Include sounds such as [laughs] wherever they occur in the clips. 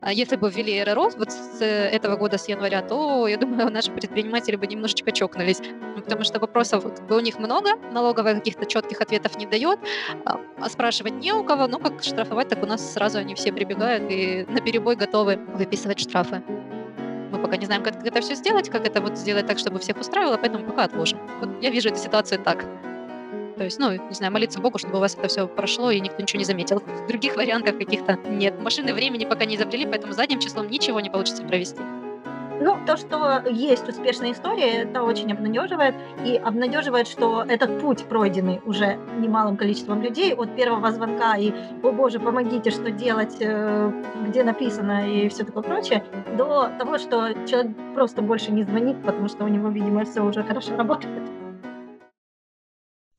А если бы ввели РРО вот с этого года, с января, то, я думаю, [laughs] наши предприниматели бы немножечко чокнулись. Ну, потому что вопросов как бы, у них много, налоговая каких-то четких ответов не дает, а, а спрашивать не у кого, ну как штрафовать, так у нас сразу они все прибегают и [laughs] на перебой готовы выписывать штрафы. Мы пока не знаем, как это все сделать, как это вот сделать так, чтобы всех устраивало, поэтому пока отложим. Вот я вижу эту ситуацию так. То есть, ну, не знаю, молиться Богу, чтобы у вас это все прошло и никто ничего не заметил. [laughs] Других вариантов каких-то нет. Машины времени пока не изобрели, поэтому задним числом ничего не получится провести. Ну, то, что есть успешная история, это очень обнадеживает. И обнадеживает, что этот путь пройденный уже немалым количеством людей от первого звонка и «О боже, помогите, что делать, э, где написано» и все такое прочее, до того, что человек просто больше не звонит, потому что у него, видимо, все уже хорошо работает.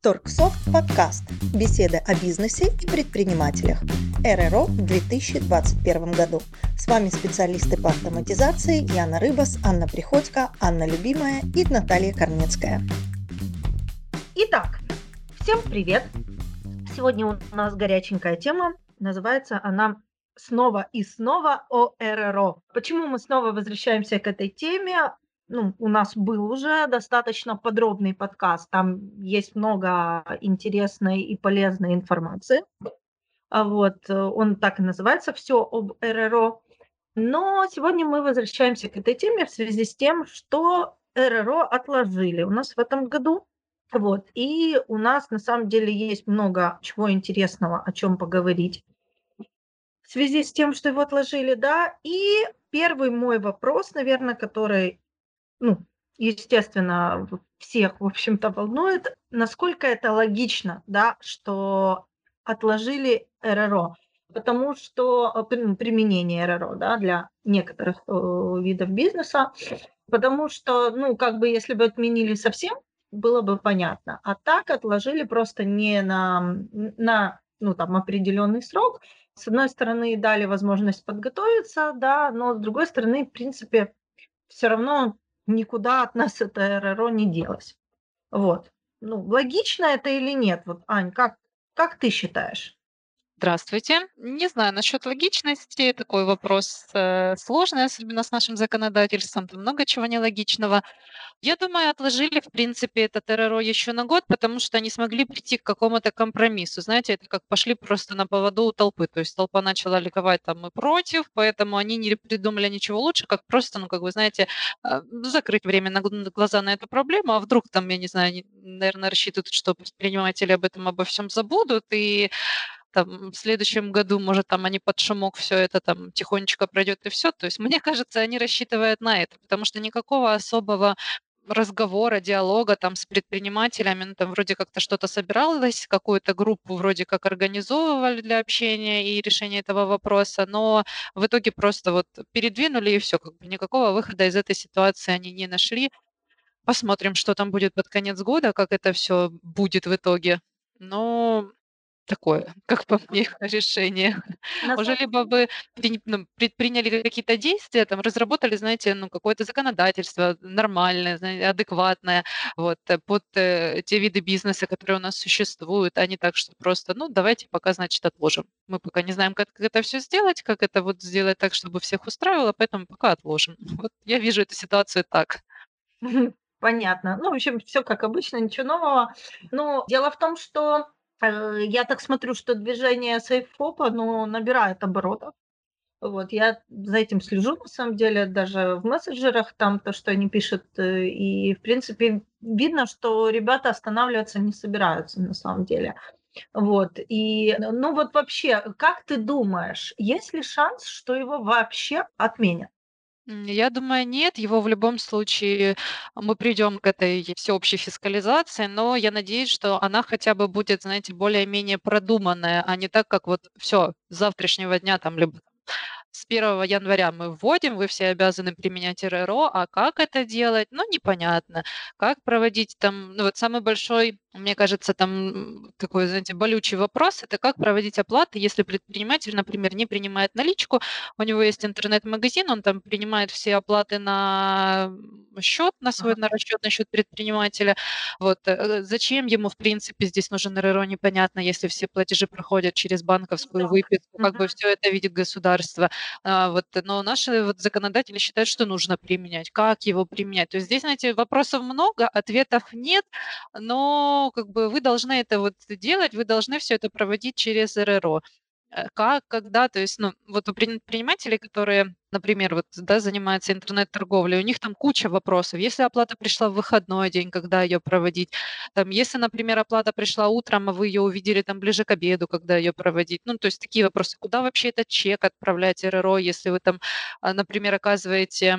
Торксофт подкаст. Беседы о бизнесе и предпринимателях. РРО в 2021 году. С вами специалисты по автоматизации Яна Рыбас, Анна Приходько, Анна Любимая и Наталья Корнецкая. Итак, всем привет! Сегодня у нас горяченькая тема. Называется она снова и снова о РРО. Почему мы снова возвращаемся к этой теме? Ну, у нас был уже достаточно подробный подкаст, там есть много интересной и полезной информации. А вот, э, он так и называется «Все об РРО». Но сегодня мы возвращаемся к этой теме в связи с тем, что РРО отложили у нас в этом году. Вот, и у нас на самом деле есть много чего интересного, о чем поговорить. В связи с тем, что его отложили, да, и первый мой вопрос, наверное, который ну, естественно, всех, в общем-то, волнует, насколько это логично, да, что отложили РРО, потому что э, применение РРО, да, для некоторых э, видов бизнеса, потому что, ну, как бы, если бы отменили совсем, было бы понятно, а так отложили просто не на, на ну, там, определенный срок, с одной стороны, дали возможность подготовиться, да, но с другой стороны, в принципе, все равно никуда от нас это РРО не делось. Вот. Ну, логично это или нет? Вот, Ань, как, как ты считаешь? Здравствуйте. Не знаю насчет логичности, такой вопрос э, сложный, особенно с нашим законодательством, там много чего нелогичного. Я думаю, отложили, в принципе, этот РРО еще на год, потому что они смогли прийти к какому-то компромиссу. Знаете, это как пошли просто на поводу у толпы. То есть толпа начала ликовать там и против, поэтому они не придумали ничего лучше, как просто, ну, как вы знаете, а, закрыть время на глаза на эту проблему, а вдруг там, я не знаю, наверное, рассчитывают, что предприниматели об этом обо всем забудут, и там в следующем году, может, там они под шумок все это там тихонечко пройдет и все. То есть, мне [laughs] кажется, они рассчитывают на это, потому что никакого особого разговора, диалога там с предпринимателями, ну, там вроде как-то что-то собиралось, какую-то группу вроде как организовывали для общения и решения этого вопроса, но в итоге просто вот передвинули и все, как бы никакого выхода из этой ситуации они не нашли. Посмотрим, что там будет под конец года, как это все будет в итоге. Но такое, как по мне, решение. Уже либо вы ну, предприняли какие-то действия, там, разработали, знаете, ну, какое-то законодательство нормальное, знаете, адекватное, вот, э, под э, те виды бизнеса, которые у нас существуют, а не так, что просто, ну, давайте пока, значит, отложим. Мы пока не знаем, как это все сделать, как это вот сделать так, чтобы всех устраивало, поэтому пока отложим. [laughs] Вот я вижу эту ситуацию так. Понятно. Ну, в общем, все как обычно, ничего нового. Но дело в том, что я так смотрю, что движение сейф-фопа, ну, набирает оборотов. Вот, я за этим слежу, на самом деле, даже в мессенджерах, там то, что они пишут, э, и, в принципе, видно, что ребята останавливаться не собираются, на самом деле. Вот, и, ну вот вообще, как ты думаешь, есть ли шанс, что его вообще отменят? Я думаю, нет. Его в любом случае мы придем к этой всеобщей фискализации, но я надеюсь, что она хотя бы будет, знаете, более-менее продуманная, а не так, как вот все с завтрашнего дня там либо с 1 января мы вводим, вы все обязаны применять РРО, а как это делать, ну, непонятно. Как проводить там, ну, вот самый большой мне кажется, там такой, знаете, болючий вопрос- это как проводить оплаты, если предприниматель, например, не принимает наличку, у него есть интернет-магазин, он там принимает все оплаты на счет, на свой, Ага. на расчетный счет предпринимателя. Вот, э, зачем ему, в принципе, здесь нужен РРО, непонятно, если все платежи проходят через банковскую Так. выписку, как бы все это видит государство. А, вот, но наши вот законодатели считают, что нужно применять. Как его применять? То есть здесь, знаете, вопросов много, ответов нет, но как бы вы должны это вот делать, вы должны все это проводить через РРО. Э, как, когда, то есть, ну, вот у предпринимателей, которые, например, вот, да, занимаются интернет-торговлей, у них там куча вопросов. Если оплата пришла в выходной день, когда ее проводить? Там, если, например, оплата пришла утром, а вы ее увидели там ближе к обеду, когда ее проводить? Ну, то есть такие вопросы. Куда вообще этот чек отправлять РРО, если вы там, а, например, оказываете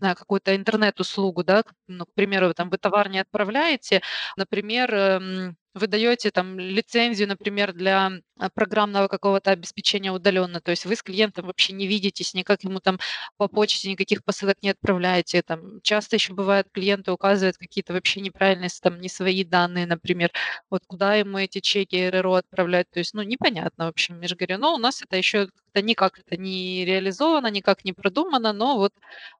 какую-то интернет-услугу, да, ну, к примеру, вы там вы товар не отправляете, например, эм, вы даете там лицензию, например, для а, программного какого-то обеспечения удаленно. То есть вы с клиентом вообще не видитесь, никак ему там по почте никаких посылок не отправляете. Там часто еще бывает, клиенты указывают какие-то вообще неправильные, там не свои данные, например. Вот куда ему эти чеки РРО отправлять. То есть, ну, непонятно, в общем, я же говорю, но у нас это еще как-то никак это не реализовано, никак не продумано, но вот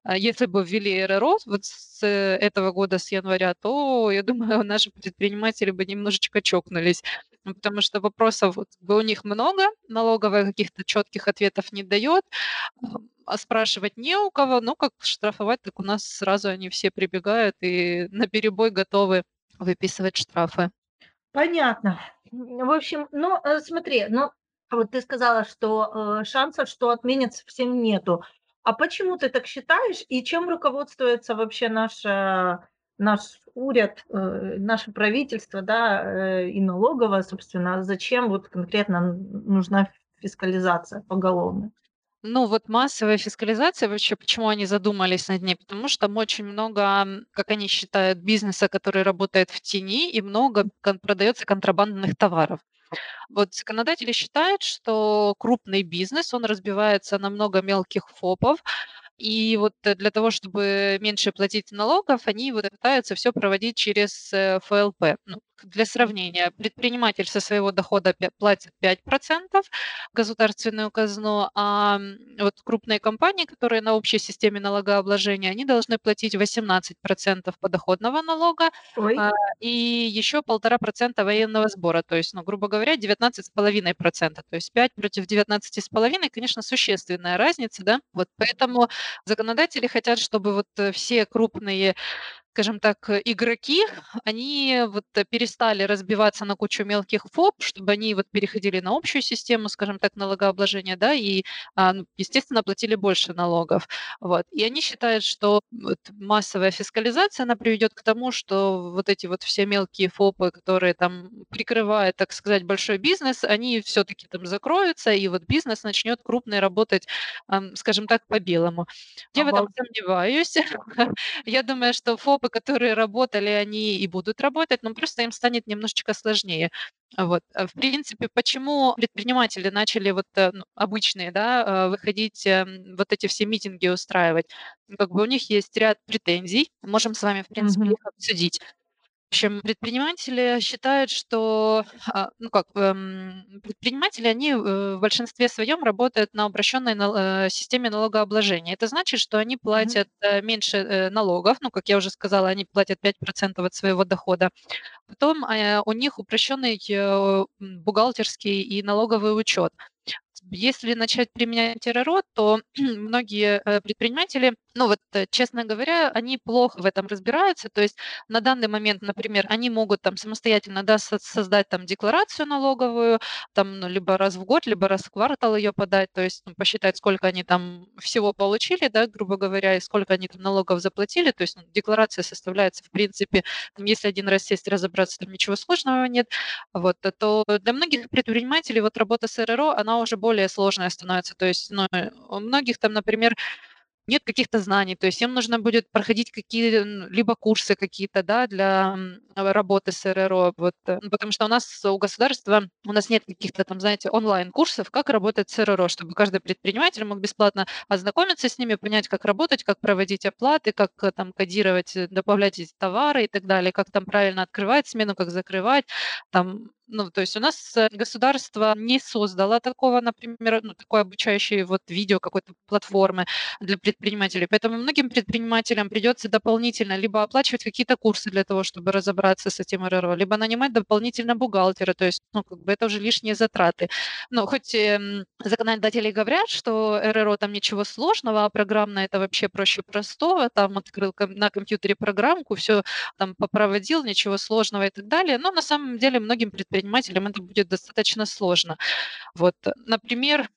а, если бы ввели РРО вот с э, этого года, с января, то, я думаю, [laughs] наши предприниматели бы немножечко чокнулись. Ну, потому что вопросов вот у них много, налоговая каких-то четких ответов не дает, а спрашивать не у кого. Ну, как штрафовать, так у нас сразу они все прибегают и [laughs] наперебой готовы выписывать штрафы. Понятно. В общем, ну, э, смотри, ну, вот ты сказала, что, э, шансов, что отменят совсем нету. А почему ты так считаешь и чем руководствуется вообще наша наш уряд, э, наше правительство, да, э, и налоговая, собственно? Зачем вот конкретно нужна фискализация поголовная? Ну, вот массовая фискализация, вообще, почему они задумались над ней? Потому что там очень много, как они считают, бизнеса, который работает в тени, и много продается контрабандных товаров. Вот законодатели считают, что крупный бизнес, он разбивается на много мелких ФОПов, и вот э, для того, чтобы меньше платить налогов, они вот пытаются все проводить через э, ФЛП. Ну, для сравнения, предприниматель со своего дохода платит 5% в государственную казну, а вот крупные компании, которые на общей системе налогообложения, они должны платить 18% подоходного налога, Ой, а, и еще полтора процента военного сбора. То есть, ну, грубо говоря, 19,5%. То есть 5 против 19,5, конечно, существенная разница, да. Вот поэтому законодатели хотят, чтобы вот э, все крупные скажем так, э, игроки, они вот э, перестали разбиваться на кучу мелких ФОП, чтобы они вот переходили на общую систему, скажем так, налогообложения, да, и, а, ну, естественно, платили больше налогов. Вот. И они считают, что вот массовая фискализация, она приведет к тому, что вот эти вот все мелкие ФОПы, которые там прикрывают, так сказать, большой бизнес, они все-таки там закроются, и вот бизнес начнет крупный работать, скажем так, по белому. Я в этом сомневаюсь. [laughs] Я думаю, что ФОПы, которые работали, они и будут работать, но просто им станет немножечко сложнее. Вот. А В принципе, почему предприниматели начали вот э, ну, обычные, да, э, выходить, эм, вот эти все митинги устраивать? Как бы у них есть ряд претензий, можем с вами, в принципе, Мгм. их обсудить. В общем, предприниматели считают, что, а, ну как, эм, предприниматели, они э, в большинстве своем работают на упрощенной э, системе налогообложения. Это значит, что они платят э, меньше налогов, ну, как я уже сказала, они платят 5% от своего дохода. Потом у них упрощенный бухгалтерский и налоговый учет. Если начать применять РРО, то [clears throat] многие э, предприниматели, ну вот, э, честно говоря, они плохо в этом разбираются. То есть на данный момент, например, они могут там самостоятельно да, со- создать там декларацию налоговую, там ну, либо раз в год, либо раз в квартал ее подать, то есть ну, посчитать, сколько они там всего получили, да, грубо говоря, и сколько они там налогов заплатили. То есть ну, декларация составляется, в принципе, там, если один раз сесть разобраться, там ничего сложного нет. Вот, э, то для многих предпринимателей вот работа с РРО, она уже более сложная становится. То есть, ну, э, у многих там, например, нет каких-то знаний, то есть им нужно будет проходить какие-либо курсы какие-то, да, для работы с РРО, вот, э, ну, потому что у нас у государства, у нас нет каких-то там, знаете, онлайн-курсов, как работать с РРО, чтобы каждый предприниматель мог бесплатно ознакомиться с ними, понять, как работать, как проводить оплаты, как э, там кодировать, добавлять товары и так далее, как там правильно открывать смену, как закрывать, там ну, то есть у нас э, государство не создало такого, например, ну, такой обучающей вот видео какой-то платформы для предпринимателей. Поэтому многим предпринимателям придется дополнительно либо оплачивать какие-то курсы для того, чтобы разобраться с этим РРО, либо нанимать дополнительно бухгалтера. То есть, ну, как бы это уже лишние затраты. Но хоть э, законодатели говорят, что РРО там ничего сложного, а программно это вообще проще простого, там открыл на компьютере программку, все там попроводил, ничего сложного и так далее. Но на самом деле многим предпринимателям предпринимателям это будет достаточно сложно. Вот, например,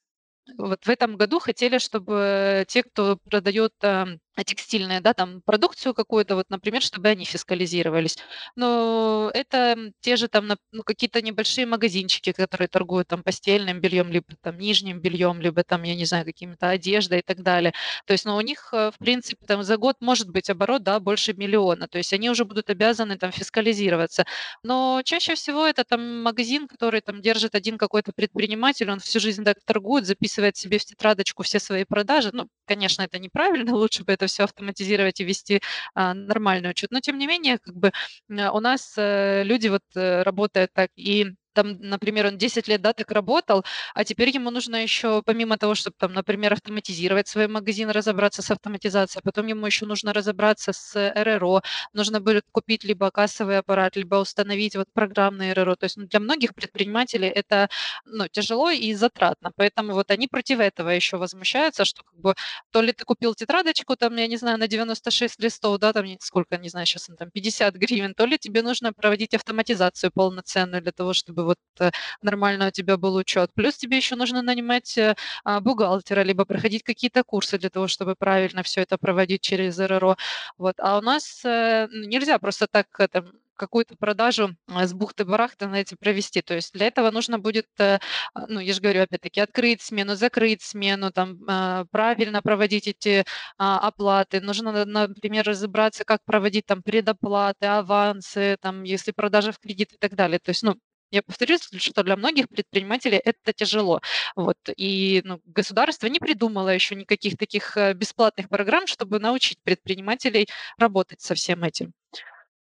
вот в этом году хотели, чтобы те, кто продает эм, текстильные, да, там продукцию какую-то, вот, например, чтобы они фискализировались. Но это те же там ну, какие-то небольшие магазинчики, которые торгуют там постельным бельем, либо там нижним бельем, либо там, я не знаю, какими-то одеждой и так далее. То есть, ну, у них, э, в принципе, там за год может быть оборот, да, больше миллиона. То есть они уже будут обязаны там фискализироваться. Но чаще всего это там магазин, который там держит один какой-то предприниматель, он всю жизнь так торгует, записывает себе в тетрадочку все свои продажи. Ну, конечно, это неправильно, [laughs] лучше бы это все автоматизировать и вести а, нормальный учет. Но тем не менее, как бы у нас э, люди вот э, работают так и там, например, он 10 лет, да, так работал, а теперь ему нужно еще, помимо того, чтобы там, например, автоматизировать свой магазин, разобраться с автоматизацией, потом ему еще нужно разобраться с РРО, нужно будет купить либо кассовый аппарат, либо установить вот программный РРО. То есть ну, для многих предпринимателей это ну, тяжело и затратно, поэтому вот они против этого еще возмущаются, что как бы то ли ты купил тетрадочку, там, я не знаю, на 96 листов, да, там сколько, не знаю, сейчас он там 50 гривен, то ли тебе нужно проводить автоматизацию полноценную для того, чтобы чтобы вот э, нормально у тебя был учет. Плюс тебе еще нужно нанимать э, а, бухгалтера, либо проходить какие-то курсы для того, чтобы правильно все это проводить через РРО. Вот. А у нас э, нельзя просто так это, какую-то продажу с бухты-барахты, знаете, провести. То есть для этого нужно будет, а, ну, я же говорю, опять-таки, открыть смену, закрыть смену, там, правильно проводить эти а, оплаты. Нужно, например, разобраться, как проводить там предоплаты, авансы, там, если продажа в кредит и так далее. То есть, ну, я повторюсь, что для многих предпринимателей это тяжело. Вот. И ну, государство не придумало еще никаких таких э, бесплатных программ, чтобы научить предпринимателей работать со всем этим.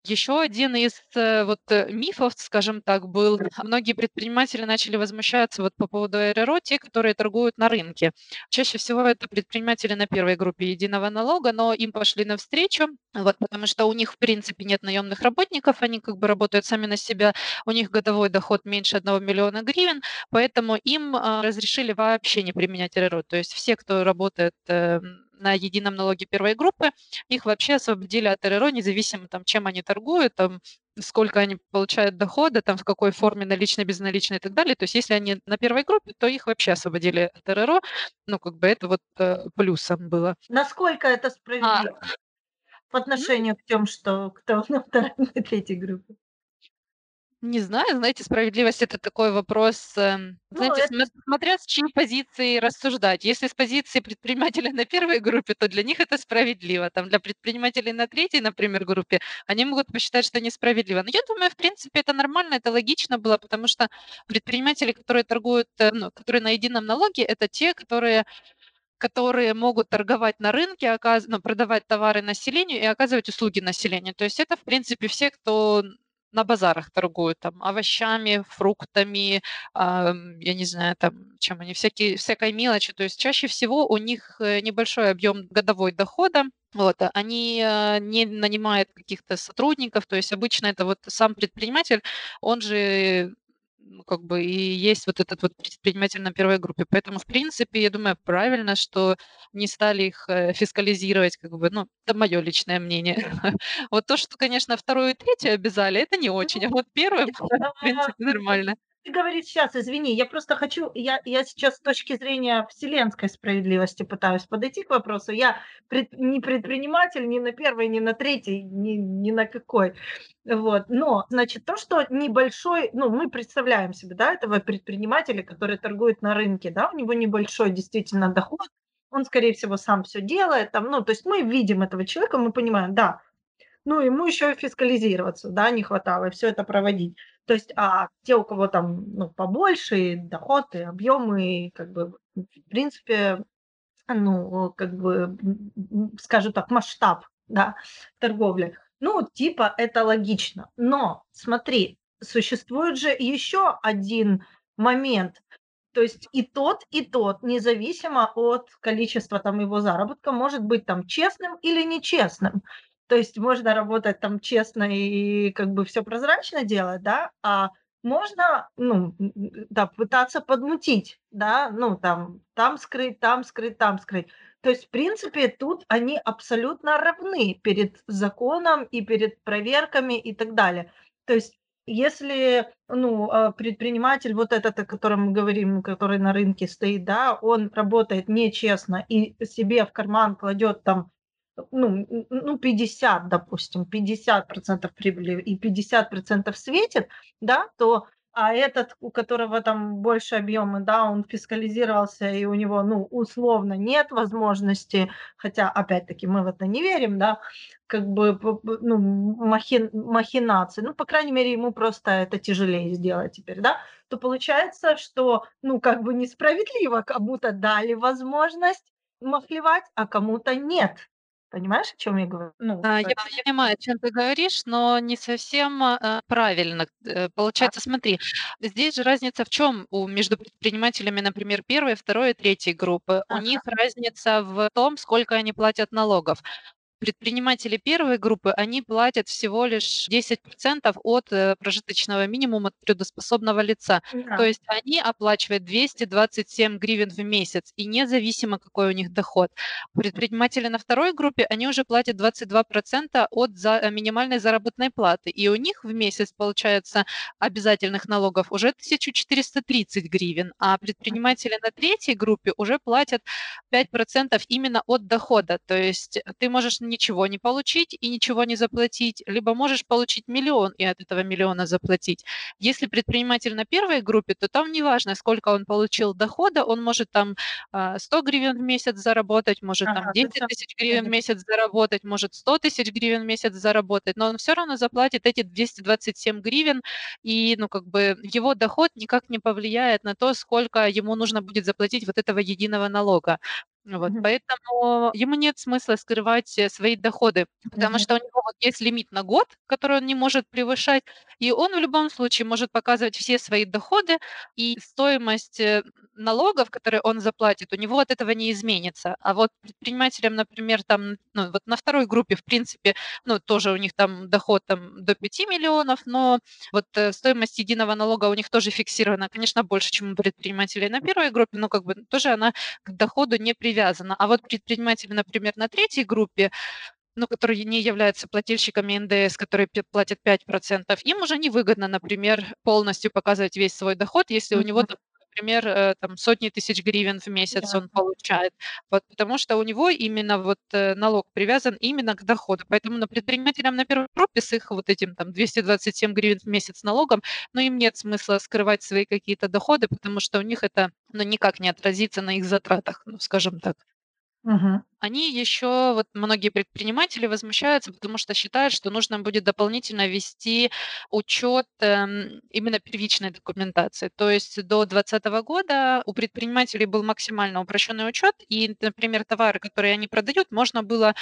Еще один из э, вот э, мифов, скажем так, был, многие предприниматели начали возмущаться вот по поводу РРО, те, которые торгуют на рынке. Чаще всего это предприниматели на первой группе единого налога, но им пошли навстречу, вот, потому что у них, в принципе, нет наемных работников, они как бы работают сами на себя, у них годовой доход меньше 1 миллиона гривен, поэтому им а, разрешили вообще не применять РРО. То есть все, кто работает э, на едином налоге первой группы, их вообще освободили от РРО, независимо там, чем они торгуют, там, сколько они получают дохода, там, в какой форме наличной, безналичной и так далее. То есть если они на первой группе, то их вообще освободили от РРО. Ну, как бы это вот э, плюсом было. Насколько это справедливо? А, по отношению к тем, что кто на второй и третьей группе? Не знаю, знаете, справедливость это такой вопрос, эм, Ну, знаете, это смотря с чьей позиции рассуждать. Если с позиции предпринимателя на первой группе, то для них это справедливо. Там для предпринимателей на третьей, например, группе, они могут посчитать, что несправедливо. Но я думаю, в принципе, это нормально, это логично было, потому что предприниматели, которые торгуют, э, ну, которые на едином налоге, это те, которые которые могут торговать на рынке, оказ ну, продавать товары населению и оказывать услуги населению. То есть это, в принципе, все, кто на базарах торгуют, там, овощами, фруктами, а, я не знаю, там, чем они, всякие, всякой мелочи. То есть чаще всего у них э, небольшой объем годовой дохода, вот, а они э, не нанимают каких-то сотрудников, то есть обычно это вот сам предприниматель, он же ну, как бы и есть вот этот вот предприниматель на первой группе. Поэтому, в принципе, я думаю, правильно, что не стали их э, фискализировать, как бы, ну, это мое личное мнение. [laughs] Вот то, что, конечно, вторую и третью обязали, это не очень, а вот первую, [laughs] [laughs] в принципе, нормально ты говоришь сейчас, извини, я просто хочу, я, я сейчас с точки зрения вселенской справедливости пытаюсь подойти к вопросу. Я пред, не предприниматель ни на первой, ни на третьей, ни, ни на какой. Вот. Но, значит, то, что небольшой, ну, мы представляем себе, да, этого предпринимателя, который торгует на рынке, да, у него небольшой действительно доход, он, скорее всего, сам все делает, там, ну, то есть мы видим этого человека, мы понимаем, да, ну, ему еще фискализироваться, да, не хватало, и все это проводить. То есть, а те, у кого там, ну, побольше, и доход, и объемы, как бы, в принципе, ну, как бы, скажу так, масштаб, да, торговли. Ну, типа, это логично. Но, смотри, существует же еще один момент. То есть и тот, и тот, независимо от количества там его заработка, может быть там честным или нечестным. То есть можно работать там честно и как бы все прозрачно делать, да, а можно, ну, да, пытаться подмутить, да, ну, там, там скрыть, там скрыть, там скрыть. То есть, в принципе, тут они абсолютно равны перед законом и перед проверками и так далее. То есть, если, ну, а, предприниматель, вот этот, о котором мы говорим, который на рынке стоит, да, он работает нечестно и себе в карман кладет там ну, ну 50, допустим, 50% прибыли и 50% светит, да, то а этот, у которого там больше объемы, да, он фискализировался, и у него, ну, условно нет возможности, хотя, опять-таки, мы в это не верим, да, как бы, ну, махи, махинации, ну, по крайней мере, ему просто это тяжелее сделать теперь, да, то получается, что, ну, как бы несправедливо, кому-то дали возможность махлевать, а кому-то нет. Понимаешь, о чем я говорю? Ну, А, я понимаю, о чем ты говоришь, но не совсем, а, правильно. Э, получается, смотри, здесь же разница в чем у между предпринимателями, например, первой, второй и третьей группы? У Ага. них разница в том, сколько они платят налогов. Предприниматели первой группы, они платят всего лишь 10% от, э, прожиточного минимума трудоспособного лица. То Да. есть они оплачивают 227 гривен в месяц, и независимо, какой у них доход. Предприниматели на второй группе, они уже платят 22% от за э, минимальной заработной платы, и у них в месяц получается обязательных налогов уже 1430 гривен, а предприниматели на третьей группе уже платят 5% именно от дохода. То есть ты можешь ничего не получить и ничего не заплатить, либо можешь получить миллион и от этого миллиона заплатить. Если предприниматель на первой группе, то там неважно, сколько он получил дохода, он может там а, 100 гривен в месяц заработать, может там Ага, есть 10 он тысяч гривен в месяц заработать, может 100 тысяч гривен в месяц заработать, но он все равно заплатит эти 227 гривен, и ну как бы его доход никак не повлияет на то, сколько ему нужно будет заплатить вот этого единого налога. Вот, Мгм. поэтому ему нет смысла скрывать, э, свои доходы, потому Мгм. что у него вот есть лимит на год, который он не может превышать, и он в любом случае может показывать все свои доходы, и стоимость, э, налогов, которые он заплатит, у него от этого не изменится. А вот предпринимателям, например, там, ну, вот на второй группе, в принципе, ну, тоже у них там доход там до пяти миллионов, но вот, э, стоимость единого налога у них тоже фиксирована, конечно, больше, чем у предпринимателей на первой группе, но как бы тоже она к доходу не привязана. А вот предприниматели, например, на третьей группе, ну, которые не являются плательщиками НДС, которые платят 5%, им уже невыгодно, например, полностью показывать весь свой доход, если у него например, э, там сотни тысяч гривен в месяц он Ясно. получает. Вот, потому что у него именно вот э, налог привязан именно к доходу. Поэтому на предпринимателям на первой группе с их вот этим там 227 гривен в месяц налогом, но им нет смысла скрывать свои какие-то доходы, потому что у них это ну, никак не отразится на их затратах, ну, скажем так. Мгм. Они еще, вот многие предприниматели возмущаются, потому что считают, что нужно будет дополнительно вести учет эм, именно первичной документации. То есть до 2020 года у предпринимателей был максимально упрощенный учет, и, например, товары, которые они продают, можно было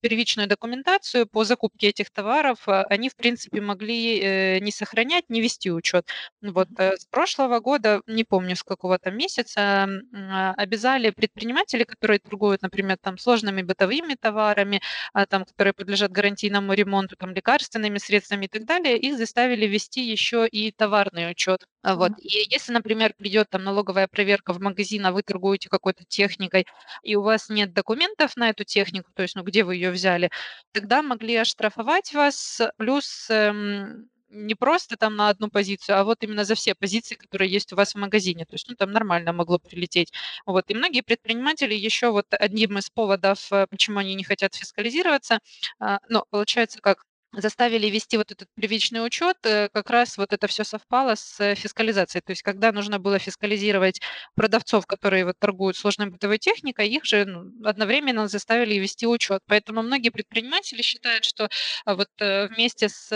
первичную документацию по закупке этих товаров, а, они, в принципе, могли э, не сохранять, не вести учет. Вот э, с прошлого года, не помню с какого там месяца, а, обязали предпринимателей, которые торгуют, например, там сложными бытовыми товарами, а, там, которые подлежат гарантийному ремонту, там, лекарственными средствами и так далее, их заставили вести еще и товарный учет. А, Вот. И если, например, придет там налоговая проверка в магазин, а вы торгуете какой-то техникой, и у вас нет документов на эту технику, то есть, ну, где вы ее взяли, тогда могли оштрафовать вас, плюс эм, не просто там на одну позицию, а вот именно за все позиции, которые есть у вас в магазине. То есть, ну, там нормально могло прилететь. Вот. И многие предприниматели еще вот одним из поводов, э, почему они не хотят фискализироваться, а, ну, получается как, заставили вести вот этот привычный учет, э, как раз вот это все совпало с э, фискализацией. То есть когда нужно было фискализировать продавцов, которые вот торгуют сложной бытовой техникой, их же ну, одновременно заставили вести учет. Поэтому многие предприниматели считают, что а, вот э, вместе с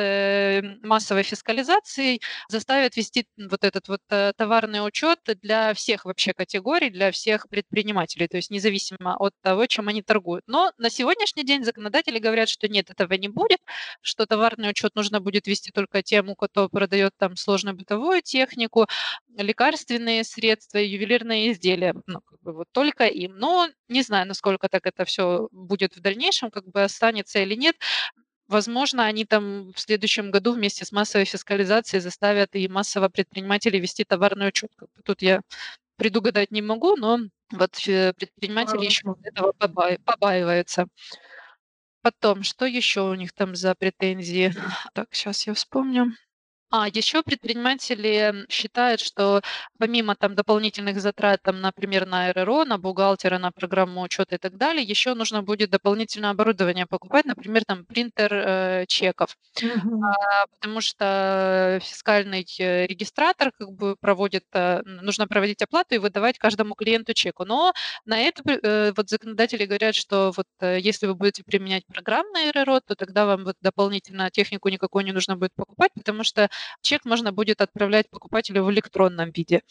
массовой фискализацией заставят вести вот этот вот товарный учет для всех вообще категорий, для всех предпринимателей, то есть независимо от того, чем они торгуют. Но на сегодняшний день законодатели говорят, что нет, этого не будет, что товарный учет нужно будет вести только тем, кто продает там сложную бытовую технику, лекарственные средства, ювелирные изделия, ну, как бы вот только им. Но не знаю, насколько так это все будет в дальнейшем, как бы останется или нет. Возможно, они там в следующем году вместе с массовой фискализацией заставят и массово предпринимателей вести товарный учет. Тут я предугадать не могу, но вот э, предприниматели еще этого побаиваются. Потом, что еще у них там за претензии? Так, сейчас я вспомню. А еще предприниматели считают, что помимо там дополнительных затрат, там, например, на РРО, на бухгалтера, на программу учета и так далее, еще нужно будет дополнительное оборудование покупать, например, там принтер э, чеков, Мгм. А, потому что фискальный э, регистратор как бы проводит, э, нужно проводить оплату и выдавать каждому клиенту чеку. Но на это э, вот законодатели говорят, что вот э, если вы будете применять программное РРО, то тогда вам вот дополнительно технику никакой не нужно будет покупать, потому что чек можно будет отправлять покупателю в электронном виде.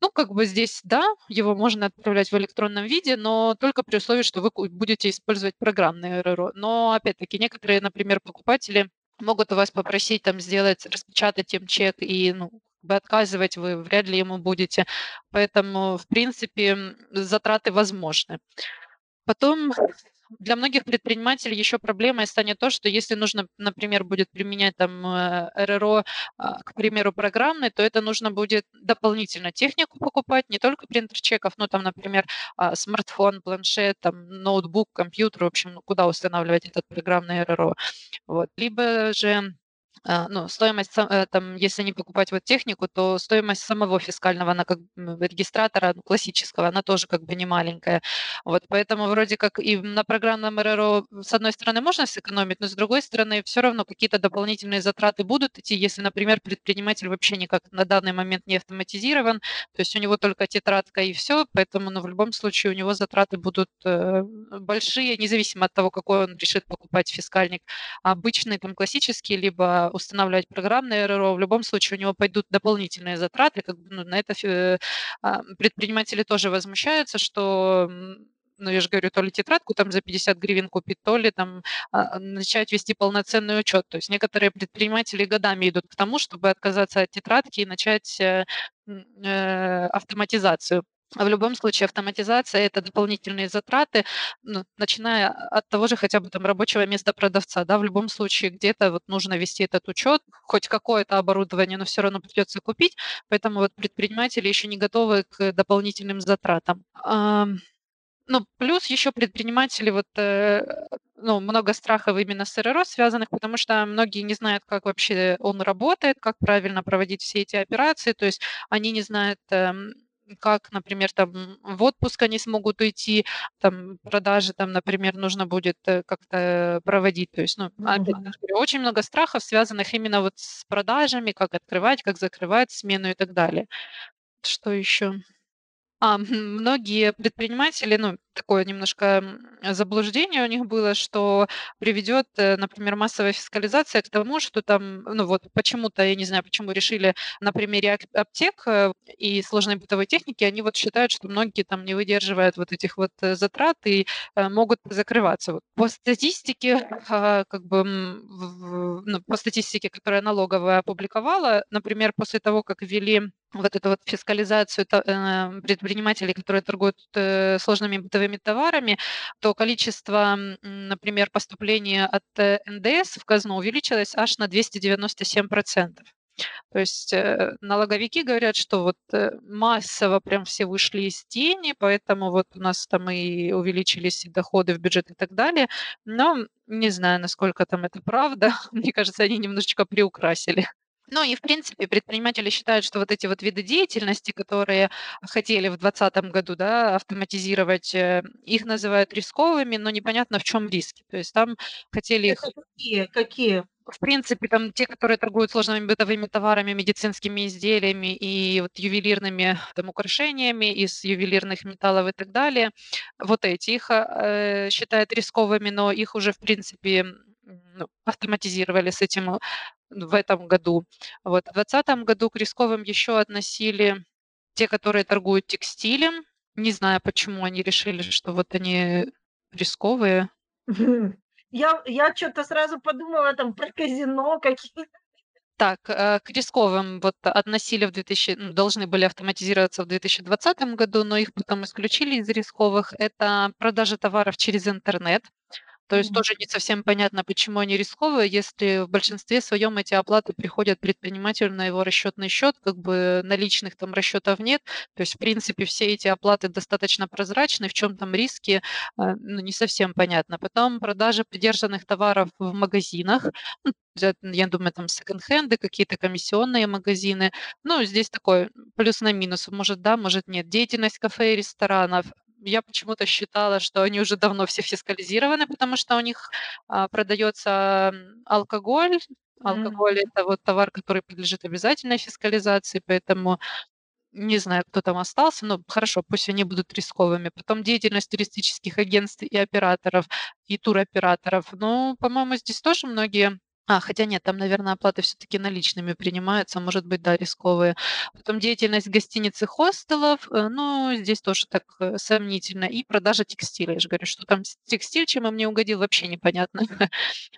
Ну, как бы здесь, да, его можно отправлять в электронном виде, но только при условии, что вы будете использовать программное РРО. Но, опять-таки, некоторые, например, покупатели могут у вас попросить там сделать, распечатать им чек и ну, отказывать вы вряд ли ему будете. Поэтому, в принципе, затраты возможны. Потом для многих предпринимателей еще проблемой станет то, что если нужно, например, будет применять там э, РРО, а, к примеру, программный, то это нужно будет дополнительно технику покупать, не только принтер чеков, но там, например, а, смартфон, планшет, там, ноутбук, компьютер, в общем, ну, куда устанавливать этот программный РРО. Вот. Либо же ну, стоимость, э, там, если не покупать вот технику, то стоимость самого фискального, она как регистратора ну, классического, она тоже как бы не маленькая. Вот, поэтому вроде как и на программном РРО с одной стороны можно сэкономить, но с другой стороны все равно какие-то дополнительные затраты будут идти, если, например, предприниматель вообще никак на данный момент не автоматизирован, то есть у него только тетрадка и все, поэтому ну, в любом случае у него затраты будут э, большие, независимо от того, какой он решит покупать фискальник, обычный, там, классический, либо устанавливать программное РРО, в любом случае у него пойдут дополнительные затраты. Как бы, ну, на это а, предприниматели тоже возмущаются, что ну, я же говорю, то ли тетрадку там за 50 гривен купить, то ли там а, начать вести полноценный учет. То есть некоторые предприниматели годами идут к тому, чтобы отказаться от тетрадки и начать э, э, автоматизацию. А в любом случае автоматизация это дополнительные затраты, ну, начиная от того же хотя бы там рабочего места продавца, да, в любом случае где-то вот нужно вести этот учет, хоть какое-то оборудование, но все равно придется купить, поэтому вот предприниматели еще не готовы к дополнительным затратам. Ну, плюс еще предприниматели вот э, ну, много страхов именно с РРО связанных, потому что многие не знают, как вообще он работает, как правильно проводить все эти операции, то есть они не знают эм, как, например, там в отпуск они смогут уйти, там продажи, там, например, нужно будет э, как-то проводить. То есть, ну, опять очень много страхов, связанных именно вот с продажами, как открывать, как закрывать смену и так далее. Что еще? А, многие предприниматели, ну, такое немножко заблуждение у них было, что приведет, э, например, массовая фискализация к тому, что там, ну вот почему-то, я не знаю, почему решили на примере аптек э, и сложной бытовой техники, они вот считают, что многие там не выдерживают вот этих вот э, затрат и могут закрываться. Вот. По статистике, а, как бы, ну, по статистике, которая налоговая опубликовала, например, после того, как ввели вот эту вот фискализацию предпринимателей, которые торгуют сложными бытовыми товарами, то количество, например, поступления от э, НДС в казну увеличилось аж на 297%. То есть э, налоговики говорят, что вот э, массово прям все вышли из тени, поэтому вот у нас там и увеличились и доходы в бюджет и так далее. Но не знаю, насколько там это правда. [laughs] Мне кажется, они немножечко приукрасили. Ну и, в принципе, предприниматели считают, что вот эти вот виды деятельности, которые хотели в 2020 году да, автоматизировать, э, их называют рисковыми, но непонятно, в чем риски. То есть там хотели их... Это какие? Какие? В принципе, там те, которые торгуют сложными бытовыми товарами, медицинскими изделиями и вот ювелирными там, украшениями из ювелирных металлов и так далее, вот эти их э, считают рисковыми, но их уже, в принципе, ну, автоматизировали с этим в этом году. Вот. В 2020 году к рисковым еще относили те, которые торгуют текстилем. Не знаю, почему они решили, что вот они рисковые. Я, я что-то сразу подумала там про казино какие-то. Так, э, к рисковым вот относили в 2000, ну, должны были автоматизироваться в 2020 году, но их потом исключили из рисковых. Это продажа товаров через интернет. То есть тоже не совсем понятно, почему они рисковые, если в большинстве своем эти оплаты приходят предпринимателю на его расчетный счет, как бы наличных там расчетов нет. То есть, в принципе, все эти оплаты достаточно прозрачны, в чем там риски, а, ну, не совсем понятно. Потом продажа придержанных товаров в магазинах, ну, я думаю, там секонд-хенды, какие-то комиссионные магазины. Ну, здесь такой плюс на минус. Может, да, может, нет. Деятельность кафе и ресторанов, я почему-то считала, что они уже давно все фискализированы, потому что у них а, продается алкоголь. Алкоголь это вот товар, который подлежит обязательной фискализации, поэтому не знаю, кто там остался, но хорошо, пусть они будут рисковыми. Потом деятельность туристических агентств и операторов, и туроператоров. Ну, по-моему, здесь тоже многие а, хотя нет, там, наверное, оплаты все-таки наличными принимаются, может быть, да, рисковые. Потом деятельность гостиниц и хостелов, э, ну, здесь тоже так э, сомнительно. И продажа текстиля. Я же говорю, что там текстиль, чем он мне угодил, вообще непонятно. [laughs]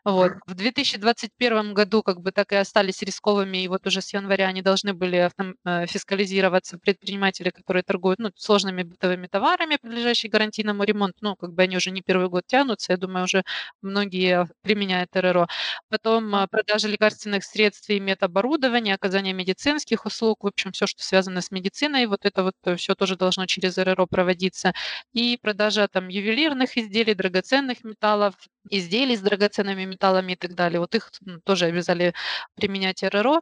Вот. В 2021 году как бы так и остались рисковыми, и вот уже с января они должны были э, фискализироваться предприниматели, которые торгуют ну, сложными бытовыми товарами, подлежащие гарантийному ремонту. Ну, как бы они уже не первый год тянутся, я думаю, уже многие применяют РРО. Потом потом а, продажа лекарственных средств и медоборудования, оказание медицинских услуг, в общем, все, что связано с медициной, вот это вот э, все тоже должно через РРО проводиться. И продажа там ювелирных изделий, драгоценных металлов, изделий с драгоценными металлами и так далее. Вот их тоже обязали применять РРО.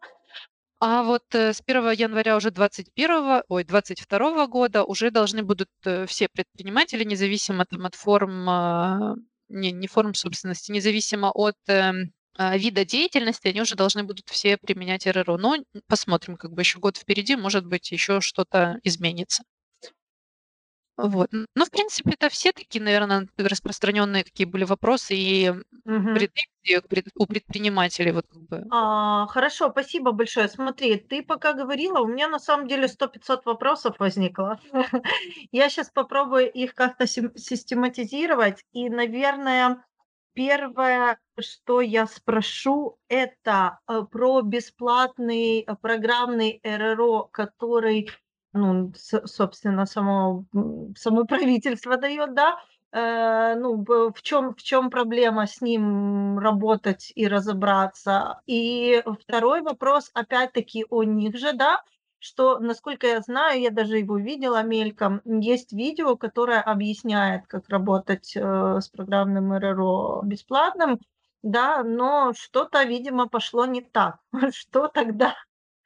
А вот э, с 1 января уже 21, ой, 22 года уже должны будут э, все предприниматели, независимо там, от форм, а, не, не форм собственности, независимо от эм, вида деятельности, они уже должны будут все применять РРО. Но посмотрим, как бы еще год впереди, может быть, еще что-то изменится. Вот. Ну, в принципе, это все такие, наверное, распространенные какие были вопросы и Мгм. претензии у предпринимателей. Вот как бы. А, хорошо, спасибо большое. Смотри, ты пока говорила, у меня на самом деле 100-500 вопросов возникло. [laughs] Я сейчас попробую их как-то систематизировать. И, наверное, Первое, что я спрошу, это, э, про бесплатный, э, программный РРО, который, ну, собственно, само, само правительство дает, да. Э, ну, в чем в чем проблема с ним работать и разобраться? И второй вопрос, опять-таки, о них же, да что, насколько я знаю, я даже его видела мельком, есть видео, которое объясняет, как работать э, с программным РРО бесплатным, да, но что-то, видимо, пошло не так. [laughs] Что тогда?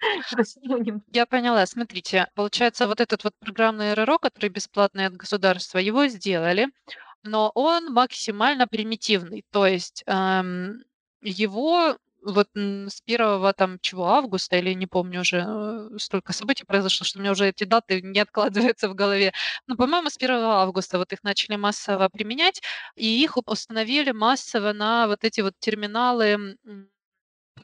[laughs] Я поняла. Смотрите, получается, вот этот вот программный РРО, который бесплатный от государства, его сделали, но он максимально примитивный. То есть эм, его вот с 1 там чего, августа или не помню уже, э, столько событий произошло, что у меня уже эти даты не откладываются в голове. Но, по-моему, с 1 августа вот их начали массово применять, и их установили массово на вот эти вот терминалы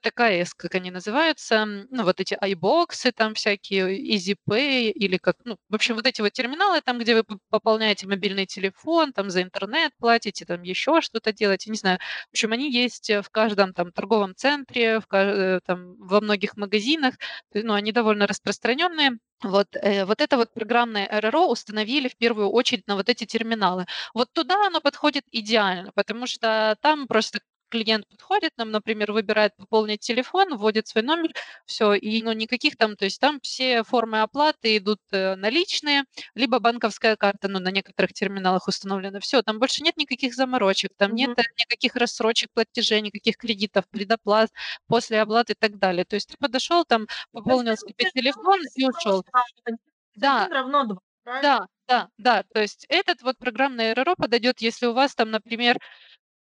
ТКС, как они называются, ну, вот эти iBox там всякие, EasyPay или как, ну, в общем, вот эти вот терминалы там, где вы пополняете мобильный телефон, там за интернет платите, там еще что-то делаете, не знаю. В общем, они есть в каждом там торговом центре, в, э, там, во многих магазинах, ну, они довольно распространенные. Вот, э, вот это вот программное РРО установили в первую очередь на вот эти терминалы. Вот туда оно подходит идеально, потому что там просто клиент подходит нам, например, выбирает пополнить телефон, вводит свой номер, все, и ну, никаких там, то есть там все формы оплаты идут э, наличные, либо банковская карта, ну, на некоторых терминалах установлена. Все, там больше нет никаких заморочек, там Мгм. нет э, никаких рассрочек платежей, никаких кредитов, предоплат, после оплаты и так далее. То есть ты подошел, там, есть пополнил себе телефон и ушел. Да, 1 равно 2, правильно? да, да, да. То есть этот вот программный РРО подойдет, если у вас там, например,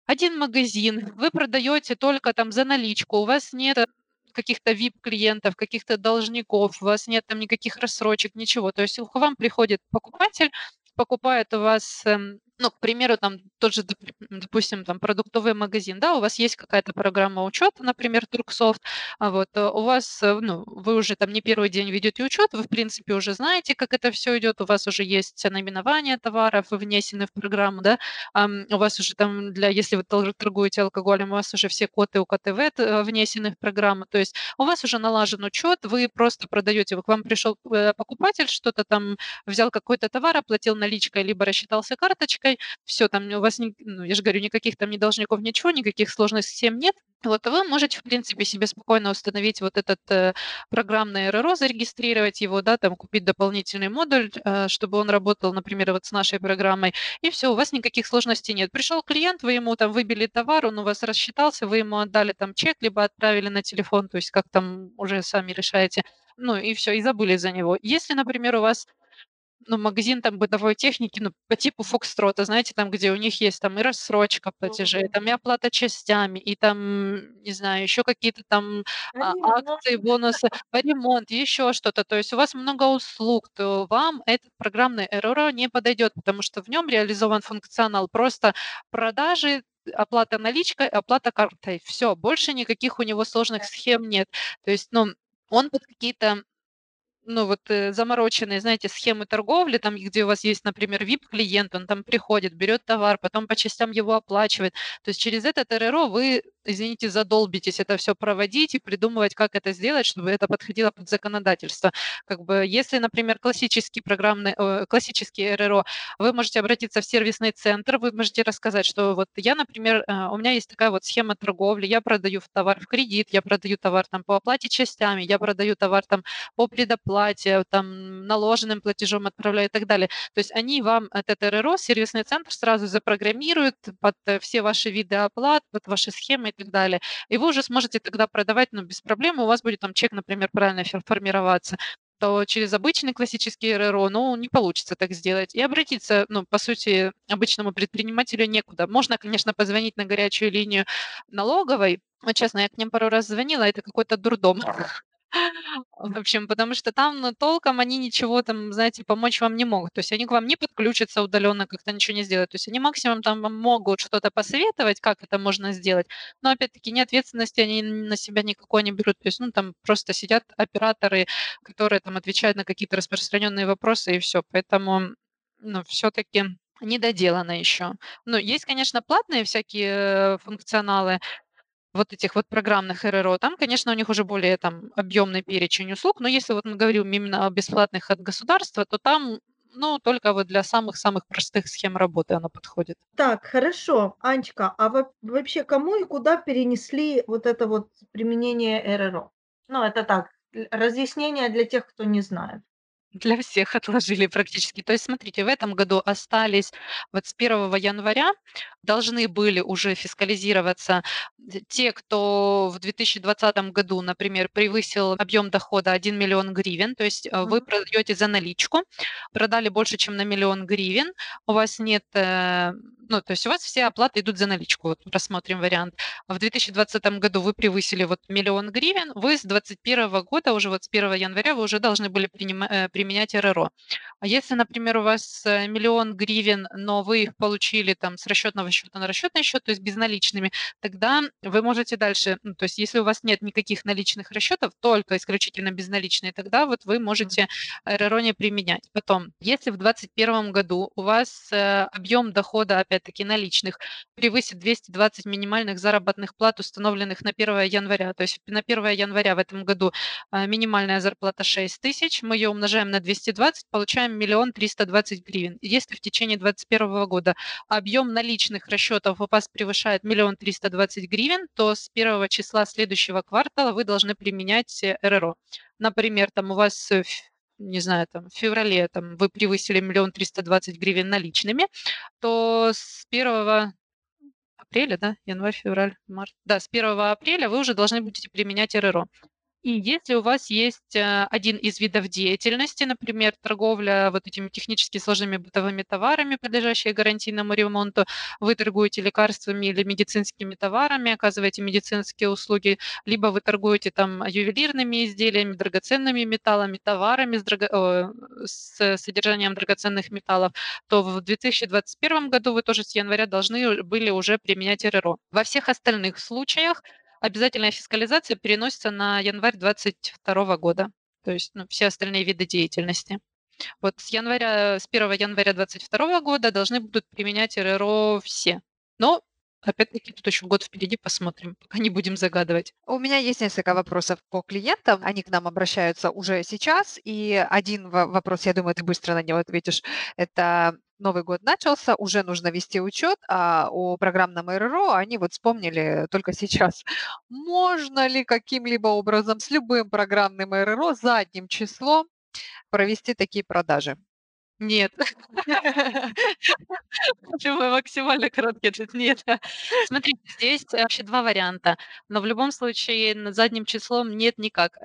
один магазин, вы продаете только там за наличку, у вас нет э, каких-то VIP-клиентов, каких-то должников, у вас нет там никаких рассрочек, ничего. То есть к вам приходит покупатель, покупает у вас, эм, ну, к примеру, там тот же, доп- допустим, там продуктовый магазин, да, у вас есть какая-то программа учета, например, Турксофт, а вот э, у вас, э, ну, вы уже там не первый день ведете учет, вы, в принципе, уже знаете, как это все идет, у вас уже есть наименование товаров, внесены в программу, да, у вас уже там для, если вы тор- торгуете алкоголем, у вас уже все коды УКТВ т- э, внесены в программу, то есть у вас уже налажен учет, вы просто продаете, к вам пришел покупатель, что-то там взял какой-то товар, оплатил наличкой, либо рассчитался карточкой, все, там у вас, ни- ну, я же говорю, никаких там ни должников, ничего, никаких сложных схем нет, вот, вы можете, в принципе, себе спокойно установить вот этот э, программное РРО, зарегистрировать его, да, там купить дополнительный модуль, э, чтобы он работал, например, вот с нашей программой, и все, у вас никаких сложностей нет. Пришел клиент, вы ему там выбили товар, он у вас рассчитался, вы ему отдали там чек, либо отправили на телефон, то есть как там уже сами решаете, ну и все, и забыли за него. Если, например, у вас ну, магазин там бытовой техники, ну, по типу Фокстрота, знаете, там, где у них есть там и рассрочка платежей, там и оплата частями, и там, не знаю, еще какие-то там а, акции, бонусы, по ремонт, еще что-то. То есть у вас много услуг, то вам этот программный РРО не подойдет, потому что в нем реализован функционал просто продажи, оплата наличкой, оплата картой. Все, больше никаких у него сложных схем нет. То есть, ну, он под какие-то ну, вот, э, замороченные, знаете, схемы торговли, там, где у вас есть, например, VIP-клиент, он там приходит, берет товар, потом по частям его оплачивает. То есть через этот РРО вы, извините, задолбитесь это все проводить и придумывать, как это сделать, чтобы это подходило под законодательство. Как бы, если, например, классический программный, э, классический РРО, вы можете обратиться в сервисный центр, вы можете рассказать, что вот я, например, э, у меня есть такая вот схема торговли, я продаю товар в кредит, я продаю товар там по оплате частями, я продаю товар там по предоплате, там, наложенным платежом отправляю и так далее. То есть они вам этот РРО, сервисный центр сразу запрограммирует под э, все ваши виды оплат, под ваши схемы и так далее. И вы уже сможете тогда продавать, ну, без проблем, у вас будет там чек, например, правильно формироваться то через обычный классический РРО, ну, не получится так сделать. И обратиться, ну, по сути, обычному предпринимателю некуда. Можно, конечно, позвонить на горячую линию налоговой. Вот честно, я к ним пару раз звонила, это какой-то дурдом. В общем, потому что там, ну, толком они ничего там, знаете, помочь вам не могут. То есть они к вам не подключатся удаленно, как-то ничего не сделают. То есть они максимум там могут что-то посоветовать, как это можно сделать, но опять-таки ни ответственности они на себя никакой не берут. То есть, ну, там просто сидят операторы, которые там отвечают на какие-то распространенные вопросы и все. Поэтому, ну, все-таки недоделано еще. Ну, есть, конечно, платные всякие э, функционалы, вот этих вот программных РРО, там, конечно, у них уже более там объемный перечень услуг, но если вот мы говорим именно о бесплатных от государства, то там, ну, только вот для самых-самых простых схем работы она подходит. Так, хорошо. Анечка, а во вообще кому и куда перенесли вот это вот применение РРО? Ну, это так, разъяснение для тех, кто не знает. Для всех отложили практически. То есть, смотрите, в этом году остались вот с 1 января должны были уже фискализироваться те, кто в 2020 году, например, превысил объем дохода 1 миллион гривен, то есть э, вы продаете за наличку, продали больше, чем на миллион гривен, у вас нет, э, ну, то есть у вас все оплаты идут за наличку, вот рассмотрим вариант. В 2020 году вы превысили вот миллион гривен, вы с 2021 года, уже вот с 1 января вы уже должны были принима- э, применять РРО. А если, например, у вас э, миллион гривен, но вы их получили там с расчетного счета на расчетный счет, то есть безналичными, тогда вы можете дальше, ну, то есть если у вас нет никаких наличных расчетов, только исключительно безналичные, тогда вот вы можете РРО не применять. Потом, если в 2021 году у вас э, объем дохода, опять опять-таки наличных, превысит 220 минимальных заработных плат, установленных на 1 января. То есть на 1 января в этом году а, минимальная зарплата 6 тысяч, мы ее умножаем на 220, получаем миллион триста двадцать гривен. Если в течение 2021 года объем наличных расчетов у вас превышает миллион триста двадцать гривен, то с первого числа следующего квартала вы должны применять э, РРО. Например, там у вас не знаю, там, в феврале там, вы превысили миллион триста двадцать гривен наличными, то с 1 апреля, да, январь, февраль, март, да, с 1 апреля вы уже должны будете применять РРО. И если у вас есть э, один из видов деятельности, например, торговля вот этими технически сложными бытовыми товарами, подлежащие гарантийному ремонту, вы торгуете лекарствами или медицинскими товарами, оказываете медицинские услуги, либо вы торгуете там ювелирными изделиями, драгоценными металлами, товарами с, драго... с содержанием драгоценных металлов, то в 2021 году вы тоже с января должны были уже применять РРО. Во всех остальных случаях обязательная фискализация переносится на январь 2022 года, то есть ну, все остальные виды деятельности. Вот с января, с 1 января 2022 года должны будут применять РРО все. Но Опять-таки, тут еще год впереди, посмотрим, пока не будем загадывать. У меня есть несколько вопросов по клиентам. Они к нам обращаются уже сейчас. И один вопрос, я думаю, ты быстро на него ответишь. Это Новый год начался, уже нужно вести учет, а о программном РРО они вот вспомнили только сейчас. [laughs] Можно ли каким-либо образом с любым программным РРО задним числом провести такие продажи? Нет. Почему максимально короткий ответ? Нет. Смотрите, здесь вообще два варианта, но в любом случае задним числом нет никак.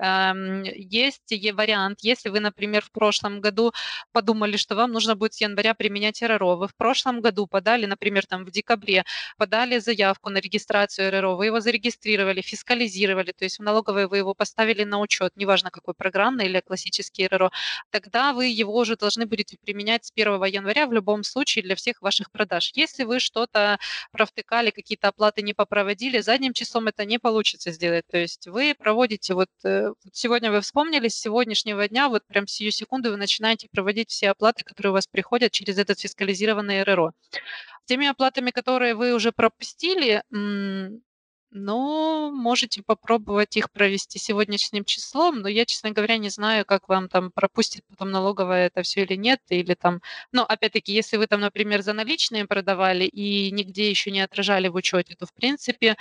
Есть вариант, если вы, например, в прошлом году подумали, что вам нужно будет с января применять РРО, вы в прошлом году подали, например, там в декабре, подали заявку на регистрацию РРО, вы его зарегистрировали, фискализировали, то есть в налоговой вы его поставили на учет, неважно какой программный или классический РРО, тогда вы его уже должны будете применять с 1 января в любом случае для всех ваших продаж. Если вы что-то провтыкали, какие-то оплаты не попроводили, задним числом это не получится сделать. То есть вы проводите, вот э, сегодня вы вспомнили, с сегодняшнего дня, вот прям сию секунду вы начинаете проводить все оплаты, которые у вас приходят через этот фискализированный РРО. Теми оплатами, которые вы уже пропустили, ну, можете попробовать их провести сегодняшним числом, но я, честно говоря, не знаю, как вам там пропустит потом налоговая это все или нет, или там, ну, опять-таки, если вы там, например, за наличные продавали и нигде еще не отражали в учете, то, в принципе,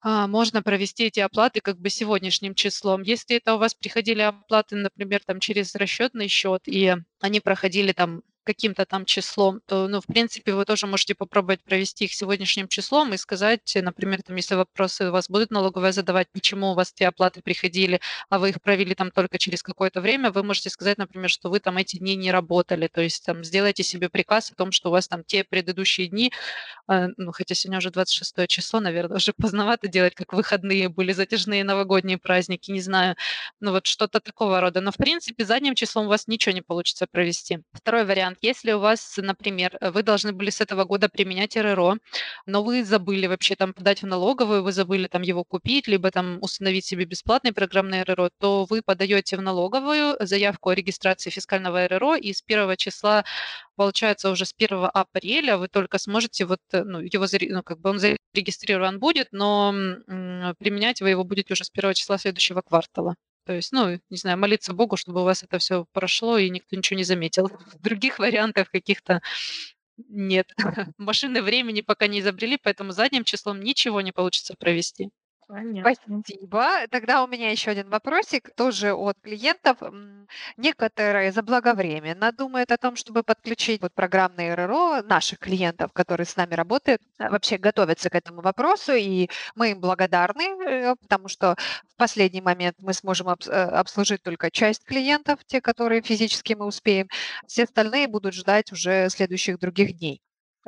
а, можно провести эти оплаты как бы сегодняшним числом. Если это у вас приходили оплаты, например, там через расчетный счет, и они проходили там каким-то там числом, то, ну, в принципе, вы тоже можете попробовать провести их сегодняшним числом и сказать, например, там, если вопросы у вас будут налоговая задавать, почему у вас те оплаты приходили, а вы их провели там только через какое-то время, вы можете сказать, например, что вы там эти дни не работали, то есть там сделайте себе приказ о том, что у вас там те предыдущие дни, э, ну, хотя сегодня уже 26 число, наверное, уже [laughs] поздновато делать, как выходные были, затяжные новогодние праздники, не знаю, ну, вот что-то такого рода. Но, в принципе, задним числом у вас ничего не получится провести. Второй вариант вариант. Если у вас, например, вы должны были с этого года применять РРО, но вы забыли вообще там подать в налоговую, вы забыли там его купить, либо там установить себе бесплатный программный РРО, то вы подаете в налоговую заявку о регистрации фискального РРО, и с первого числа получается уже с 1 апреля вы только сможете вот, э, ну, его, ну, как бы он зарегистрирован будет, но применять вы его будете уже с 1 числа следующего квартала. То есть, ну, не знаю, молиться Богу, чтобы у вас это все прошло и никто ничего не заметил. [laughs] Других вариантов каких-то нет. [laughs] Машины времени пока не изобрели, поэтому задним числом ничего не получится провести. Понятно. Спасибо. Тогда у меня еще один вопросик, тоже от клиентов. Некоторые заблаговременно думают о том, чтобы подключить вот программные РРО наших клиентов, которые с нами работают, а, вообще готовятся к этому вопросу, и мы им благодарны, э, потому что в последний момент мы сможем э, обслужить только часть клиентов, те, которые физически мы успеем. Все остальные будут ждать уже следующих других дней.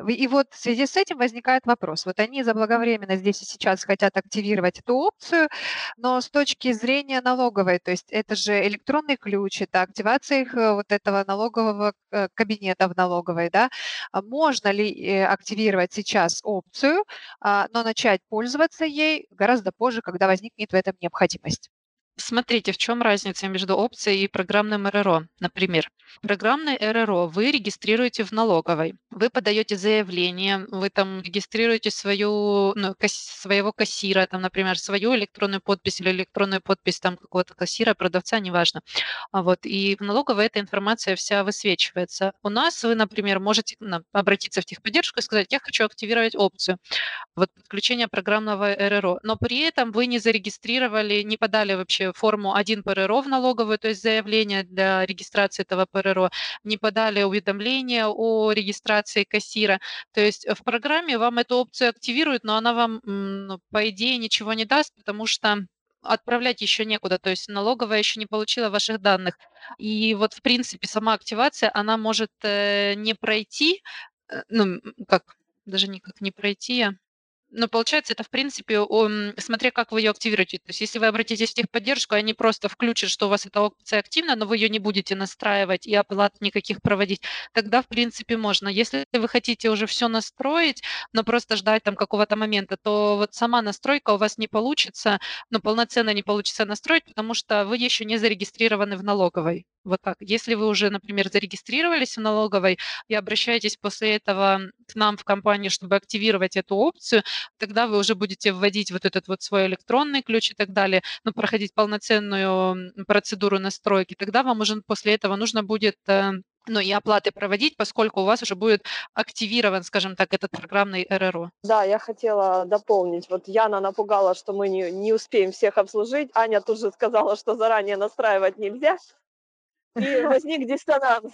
И вот в связи с этим возникает вопрос. Вот они заблаговременно здесь и сейчас хотят активировать эту опцию, но с точки зрения налоговой, то есть это же электронный ключ, это активация их э, вот этого налогового э, кабинета в налоговой, да, а можно ли э, активировать сейчас опцию, а, но начать пользоваться ей гораздо позже, когда возникнет в этом необходимость? Смотрите, в чем разница между опцией и программным РРО. Например, программный РРО вы регистрируете в налоговой, вы подаете заявление, вы там регистрируете свою, ну, кас, своего кассира, там, например, свою электронную подпись или электронную подпись там какого-то кассира, продавца, неважно. А вот, и в налоговой эта информация вся высвечивается. У нас вы, например, можете ну, обратиться в техподдержку и сказать, я хочу активировать опцию вот подключения программного РРО, но при этом вы не зарегистрировали, не подали вообще форму 1 ПРРО в налоговую, то есть заявление для регистрации этого ПРРО, не подали уведомление о регистрации кассира. То есть в программе вам эту опцию активируют, но она вам, ну, по идее, ничего не даст, потому что отправлять еще некуда, то есть налоговая еще не получила ваших данных. И вот, в принципе, сама активация, она может э, не пройти, э, ну, как, даже никак не пройти, а но получается, это, в принципе, смотря как вы ее активируете. То есть если вы обратитесь в техподдержку, они просто включат, что у вас эта опция активна, но вы ее не будете настраивать и оплат никаких проводить, тогда, в принципе, можно. Если вы хотите уже все настроить, но просто ждать там какого-то момента, то вот сама настройка у вас не получится, но полноценно не получится настроить, потому что вы еще не зарегистрированы в налоговой. Вот так. Если вы уже, например, зарегистрировались в налоговой и обращаетесь после этого к нам в компанию, чтобы активировать эту опцию, тогда вы уже будете вводить вот этот вот свой электронный ключ и так далее, ну, проходить полноценную процедуру настройки. Тогда вам уже после этого нужно будет э, ну и оплаты проводить, поскольку у вас уже будет активирован, скажем так, этот программный РРО. Да, я хотела дополнить. Вот Яна напугала, что мы не, не успеем всех обслужить. Аня тут же сказала, что заранее настраивать нельзя и возник диссонанс.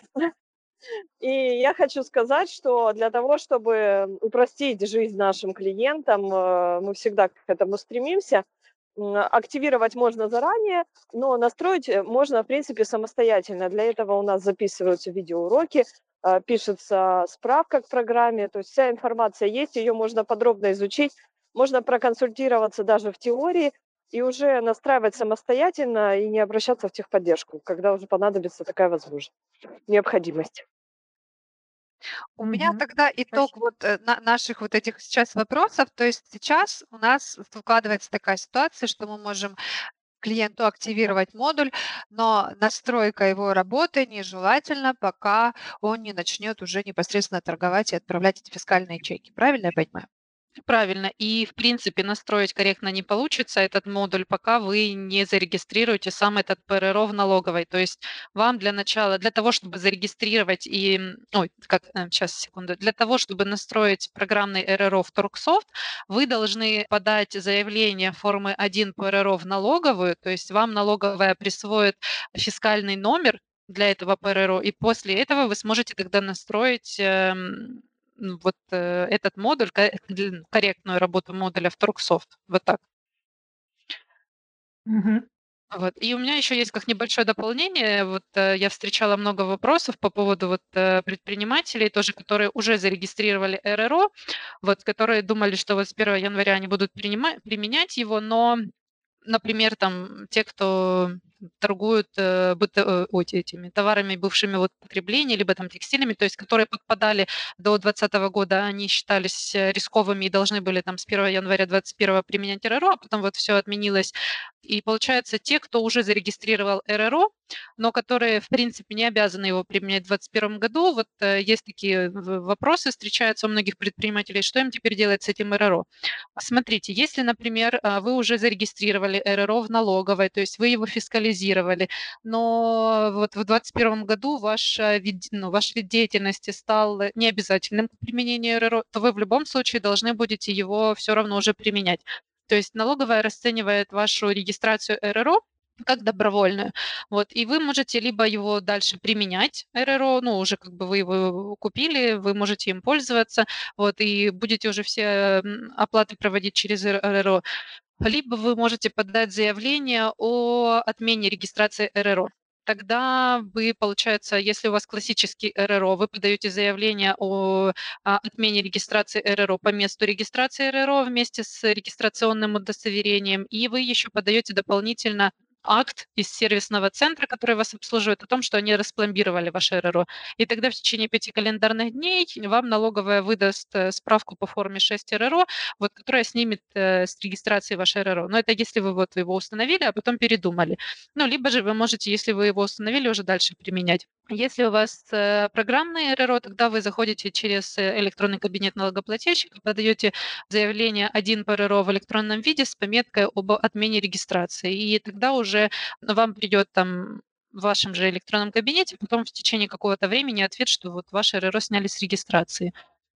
И я хочу сказать, что для того, чтобы упростить жизнь нашим клиентам, э, мы всегда к этому стремимся. Активировать можно заранее, но настроить э, можно, в принципе, самостоятельно. Для этого у нас записываются видеоуроки, э, пишется справка к программе, то есть вся информация есть, ее можно подробно изучить, можно проконсультироваться даже в теории, и уже настраивать самостоятельно и не обращаться в техподдержку, когда уже понадобится такая возможность, необходимость. У меня тогда итог Спасибо. вот э, на- наших вот этих сейчас вопросов. То есть сейчас у нас складывается такая ситуация, что мы можем клиенту активировать модуль, но настройка его работы нежелательно, пока он не начнет уже непосредственно торговать и отправлять эти фискальные чеки. Правильно я понимаю? Правильно. И, в принципе, настроить корректно не получится этот модуль, пока вы не зарегистрируете сам этот ПРРО в налоговой. То есть вам для начала, для того, чтобы зарегистрировать и... Ой, как, сейчас, э, секунду. Для того, чтобы настроить программный РРО в Торксофт, вы должны подать заявление формы 1 ПРРО в налоговую, то есть вам налоговая присвоит фискальный номер для этого ПРРО, и после этого вы сможете тогда настроить эм, вот э, этот модуль, [laughs] корректную работу модуля в Торксофт. Вот так. Мгм. Вот. И у меня еще есть как небольшое дополнение. Вот э, я встречала много вопросов по поводу вот э, предпринимателей, тоже, которые уже зарегистрировали РРО, вот, которые думали, что вот с 1 января они будут принимать, применять его, но, например, там те, кто торгуют э, быто, э, этими товарами, бывшими вот потребления, либо там текстилями, то есть которые подпадали до 2020 года, они считались э, рисковыми и должны были там с 1 января 2021 применять РРО, а потом вот все отменилось. И получается, те, кто уже зарегистрировал РРО, но которые, в принципе, не обязаны его применять в 2021 году, вот э, есть такие вопросы, встречаются у многих предпринимателей, что им теперь делать с этим РРО? Смотрите, если, например, а, вы уже зарегистрировали РРО в налоговой, то есть вы его фискализируете, анализировали. Но вот в 2021 году ваш вид, ну, ваш вид деятельности стал необязательным к применению РРО, то вы в любом случае должны будете его все равно уже применять. То есть налоговая расценивает вашу регистрацию РРО как добровольную. Вот, и вы можете либо его дальше применять, РРО, ну, уже как бы вы его купили, вы можете им пользоваться, вот, и будете уже все оплаты проводить через РРО, либо вы можете подать заявление о отмене регистрации РРО. Тогда вы, получается, если у вас классический РРО, вы подаете заявление о а, отмене регистрации РРО по месту регистрации РРО вместе с регистрационным удостоверением, и вы еще подаете дополнительно акт из сервисного центра, который вас обслуживает, о том, что они распломбировали ваше РРО. И тогда в течение пяти календарных дней вам налоговая выдаст э, справку по форме 6 РРО, вот, которая снимет э, с регистрации ваше РРО. Но это если вы вот его установили, а потом передумали. Ну, либо же вы можете, если вы его установили, уже дальше применять. Если у вас э, программный РРО, тогда вы заходите через электронный кабинет налогоплательщика, подаете заявление один по РРО в электронном виде с пометкой об отмене регистрации. И тогда уже вам придет там в вашем же электронном кабинете, потом в течение какого-то времени ответ, что вот ваше РРО сняли с регистрации.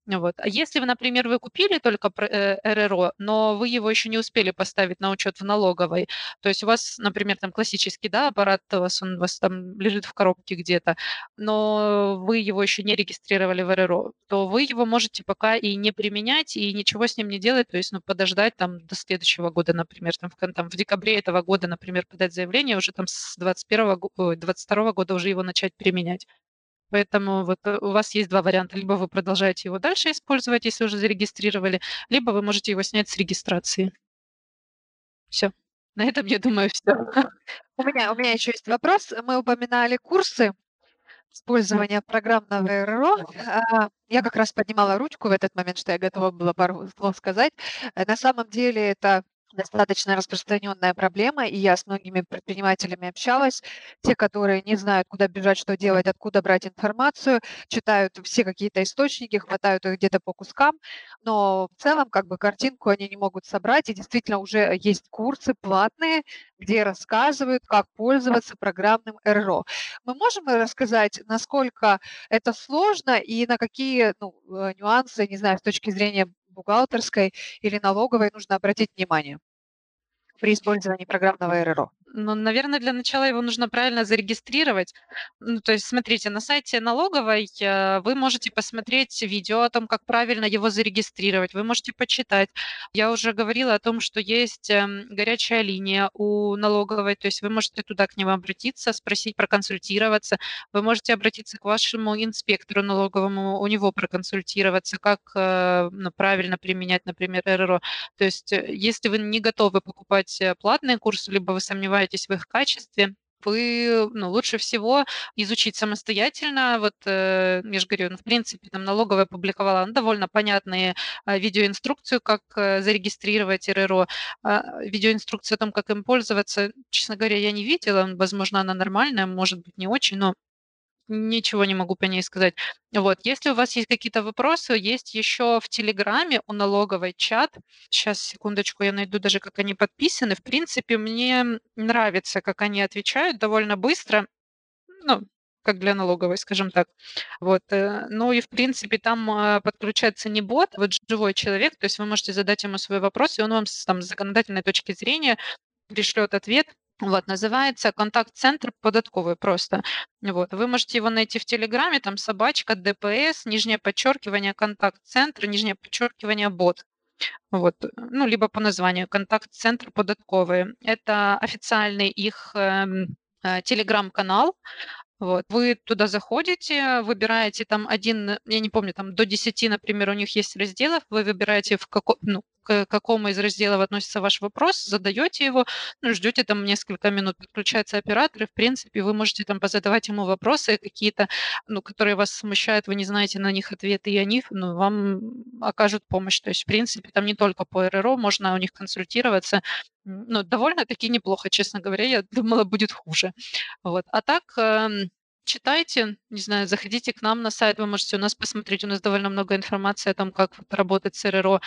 Вот. А если например, вы купили только э, РРО, но вы его еще не успели поставить на учет в налоговой, то есть у вас, например, там классический да, аппарат у вас, он у вас там лежит в коробке где-то, но вы его еще не регистрировали в РРО, то вы его можете пока и не применять, и ничего с ним не делать, то есть ну, подождать там до следующего года, например, там в, там, в декабре этого года, например, подать заявление, уже там с 21 22 года уже его начать применять. Поэтому вот э, у вас есть два варианта. Либо вы продолжаете его дальше использовать, если уже зарегистрировали, либо вы можете его снять с регистрации. Все. На этом, я думаю, все. У меня, у меня еще есть вопрос. Мы упоминали курсы использования программного РРО. А, я как раз поднимала ручку в этот момент, что я готова была пару слов сказать. Э, на самом деле это достаточно распространенная проблема, и я с многими предпринимателями общалась. Те, которые не знают, куда бежать, что делать, откуда брать информацию, читают все какие-то источники, хватают их где-то по кускам, но в целом как бы картинку они не могут собрать, и действительно уже есть курсы платные, где рассказывают, как пользоваться программным РРО. Мы можем рассказать, насколько это сложно и на какие ну, э, нюансы, не знаю, с точки зрения бухгалтерской или налоговой нужно обратить внимание при использовании программного РРО? Ну, наверное, для начала его нужно правильно зарегистрировать. Ну, то есть, смотрите, на сайте налоговой э, вы можете посмотреть видео о том, как правильно его зарегистрировать. Вы можете почитать. Я уже говорила о том, что есть эм, горячая линия у налоговой, то есть вы можете туда к ним обратиться, спросить, проконсультироваться. Вы можете обратиться к вашему инспектору налоговому, у него проконсультироваться, как э, ну, правильно применять, например, РРО. То есть, э, если вы не готовы покупать платные курсы, либо вы сомневаетесь, сомневаетесь в их качестве, вы ну, лучше всего изучить самостоятельно. Вот э, я же говорю, ну, в принципе, там налоговая публиковала ну, довольно понятные э, видеоинструкцию, как э, зарегистрировать РРО, э, видеоинструкцию о том, как им пользоваться. Честно говоря, я не видела, возможно, она нормальная, может быть, не очень, но ничего не могу по ней сказать. Вот, если у вас есть какие-то вопросы, есть еще в Телеграме у налоговой чат. Сейчас, секундочку, я найду даже, как они подписаны. В принципе, мне нравится, как они отвечают довольно быстро. Ну, как для налоговой, скажем так. Вот. Э, ну и, в принципе, там а, подключается не бот, вот живой человек, то есть вы можете задать ему свой вопрос, и он вам там, с законодательной точки зрения пришлет ответ, вот, называется контакт-центр податковый просто. Вот, вы можете его найти в Телеграме, там собачка, ДПС, нижнее подчеркивание, контакт-центр, нижнее подчеркивание, бот. Вот, ну, либо по названию контакт-центр податковый. Это официальный их эм, э, телеграм-канал, вот. Вы туда заходите, выбираете там один, я не помню, там до 10, например, у них есть разделов, вы выбираете, в како, ну, к какому из разделов относится ваш вопрос, задаете его, ну, ждете там несколько минут, подключается оператор, и, в принципе, вы можете там позадавать ему вопросы какие-то, ну, которые вас смущают, вы не знаете на них ответы, и они ну, вам окажут помощь. То есть, в принципе, там не только по РРО, можно у них консультироваться, ну, довольно-таки неплохо, честно говоря. Я думала, будет хуже. Вот. А так, эм, читайте, не знаю, заходите к нам на сайт, вы можете у нас посмотреть, у нас довольно много информации о том, как работать с РРО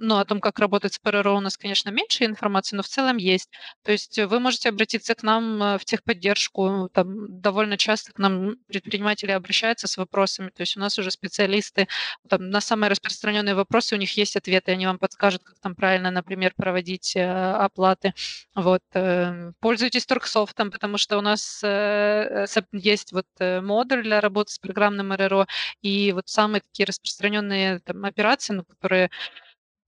ну, о том, как работать с ПРРО у нас, конечно, меньше информации, но в целом есть. То есть вы можете обратиться к нам э, в техподдержку. Там довольно часто к нам предприниматели обращаются с вопросами. То есть у нас уже специалисты там, на самые распространенные вопросы, у них есть ответы, они вам подскажут, как там правильно, например, проводить э, оплаты. Вот. Э, пользуйтесь Торксофтом, потому что у нас есть вот модуль для работы с программным РРО, и вот самые такие распространенные там, операции, ну, которые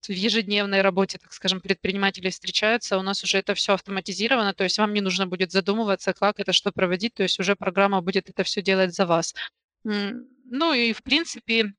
в ежедневной работе, так скажем, предприниматели встречаются, у нас уже это все автоматизировано, то есть вам не нужно будет задумываться, как это, что проводить, то есть уже программа будет это все делать за вас. Ну и, в принципе,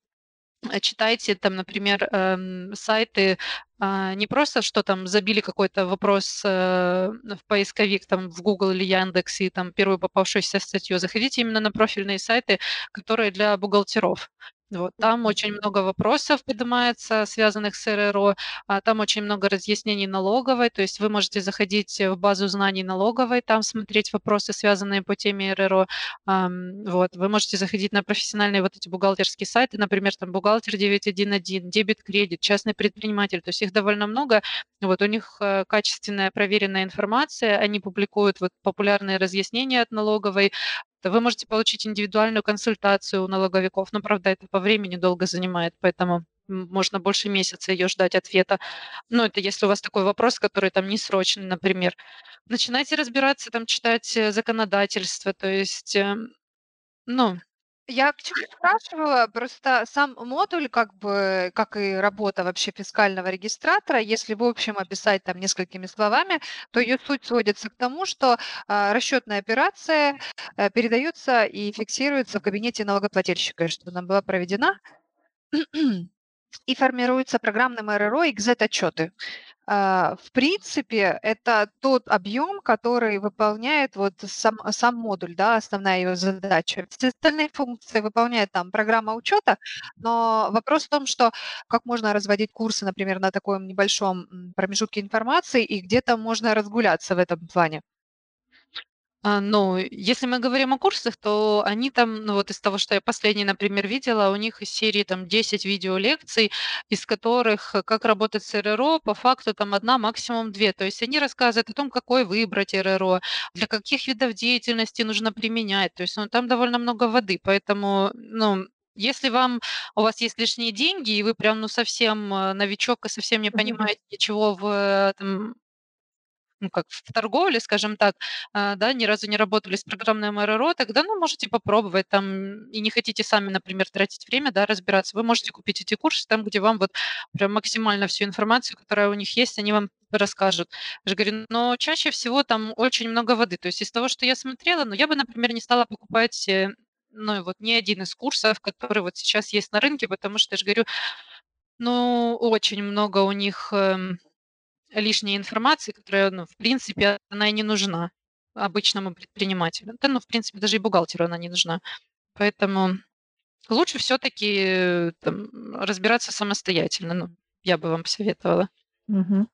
читайте там, например, эм, сайты а, не просто, что там забили какой-то вопрос э, в поисковик, там в Google или Яндекс, и там первую попавшуюся статью. Заходите именно на профильные сайты, которые для бухгалтеров. Вот, там очень много вопросов поднимается, связанных с РРО, а там очень много разъяснений налоговой, то есть вы можете заходить в базу знаний налоговой, там смотреть вопросы, связанные по теме РРО. Вот, вы можете заходить на профессиональные вот эти бухгалтерские сайты, например, там бухгалтер 911, дебет, кредит, частный предприниматель, то есть их довольно много. Вот у них э, качественная проверенная информация, они публикуют вот популярные разъяснения от налоговой, вы можете получить индивидуальную консультацию у налоговиков, но, правда, это по времени долго занимает, поэтому можно больше месяца ее ждать ответа. Ну, это если у вас такой вопрос, который там не срочный, например. Начинайте разбираться, там, читать э, законодательство, то есть, эм, ну, я к чему спрашивала, просто сам модуль, как бы, как и работа вообще фискального регистратора, если в общем описать там несколькими словами, то ее суть сводится к тому, что а, расчетная операция а, передается и фиксируется в кабинете налогоплательщика, что она была проведена и формируется программным РРО и GZ-отчеты. А, в принципе, это тот объем, который выполняет вот сам, сам модуль, да, основная его задача. Все остальные функции выполняет там программа учета, но вопрос в том, что как можно разводить курсы, например, на таком небольшом промежутке информации, и где-то можно разгуляться в этом плане. А, ну, если мы говорим о курсах, то они там, ну вот из того, что я последний, например, видела, у них из серии там 10 видеолекций, из которых э, как работать с РРО, по факту там одна, максимум две. То есть они рассказывают о том, какой выбрать РРО, для каких видов деятельности нужно применять. То есть ну, там довольно много воды, поэтому, ну, если вам у вас есть лишние деньги, и вы прям ну совсем э, новичок и совсем не понимаете ничего в э, там, ну, как в торговле, скажем так, а, да, ни разу не работали с программным РРО, тогда, ну, можете попробовать там, и не хотите сами, например, тратить время, да, разбираться, вы можете купить эти курсы там, где вам вот прям максимально всю информацию, которая у них есть, они вам расскажут. Я же говорю, но чаще всего там очень много воды. То есть из того, что я смотрела, ну, я бы, например, не стала покупать э, ну, вот ни один из курсов, который вот сейчас есть на рынке, потому что, я же говорю, ну, очень много у них эм, лишней информации, которая, ну, в принципе, она и не нужна обычному предпринимателю. Да, ну, в принципе, даже и бухгалтеру она не нужна. Поэтому лучше все-таки разбираться самостоятельно. Ну, я бы вам посоветовала. Угу.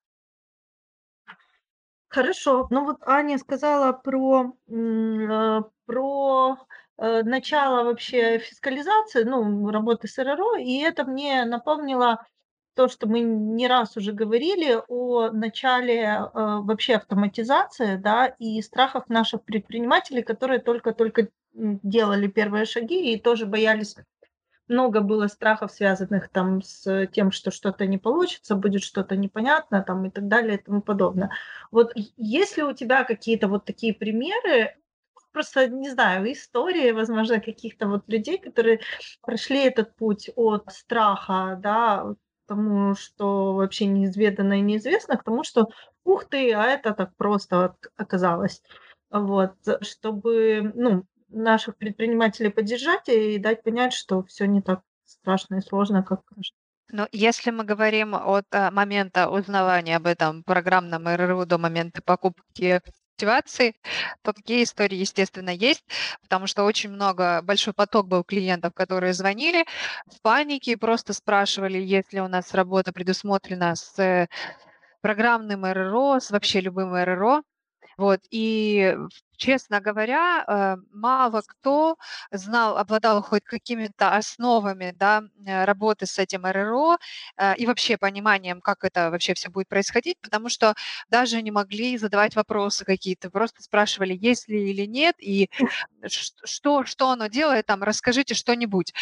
Хорошо. Ну вот Аня сказала про, э, про э, начало вообще фискализации, ну, работы с РРО, и это мне напомнило то, что мы не раз уже говорили о начале э, вообще автоматизации, да, и страхах наших предпринимателей, которые только-только делали первые шаги и тоже боялись много было страхов, связанных там с тем, что что-то не получится, будет что-то непонятно там и так далее и тому подобное. Вот есть ли у тебя какие-то вот такие примеры, просто, не знаю, истории, возможно, каких-то вот людей, которые прошли этот путь от страха, да, тому, что вообще неизведанно и неизвестно, к тому, что ух ты, а это так просто оказалось. Вот, чтобы, ну, наших предпринимателей поддержать и дать понять, что все не так страшно и сложно, как кажется. Но если мы говорим от а, момента узнавания об этом программном РРУ до момента покупки мотивации, то такие истории, естественно, есть, потому что очень много, большой поток был клиентов, которые звонили в панике и просто спрашивали, есть ли у нас работа предусмотрена с программным РРО, с вообще любым РРО. Вот, и, честно говоря, э, мало кто знал, обладал хоть какими-то основами, да, э, работы с этим РРО э, и вообще пониманием, как это вообще все будет происходить, потому что даже не могли задавать вопросы какие-то, просто спрашивали, есть ли или нет, и что, что оно делает, там, расскажите что-нибудь.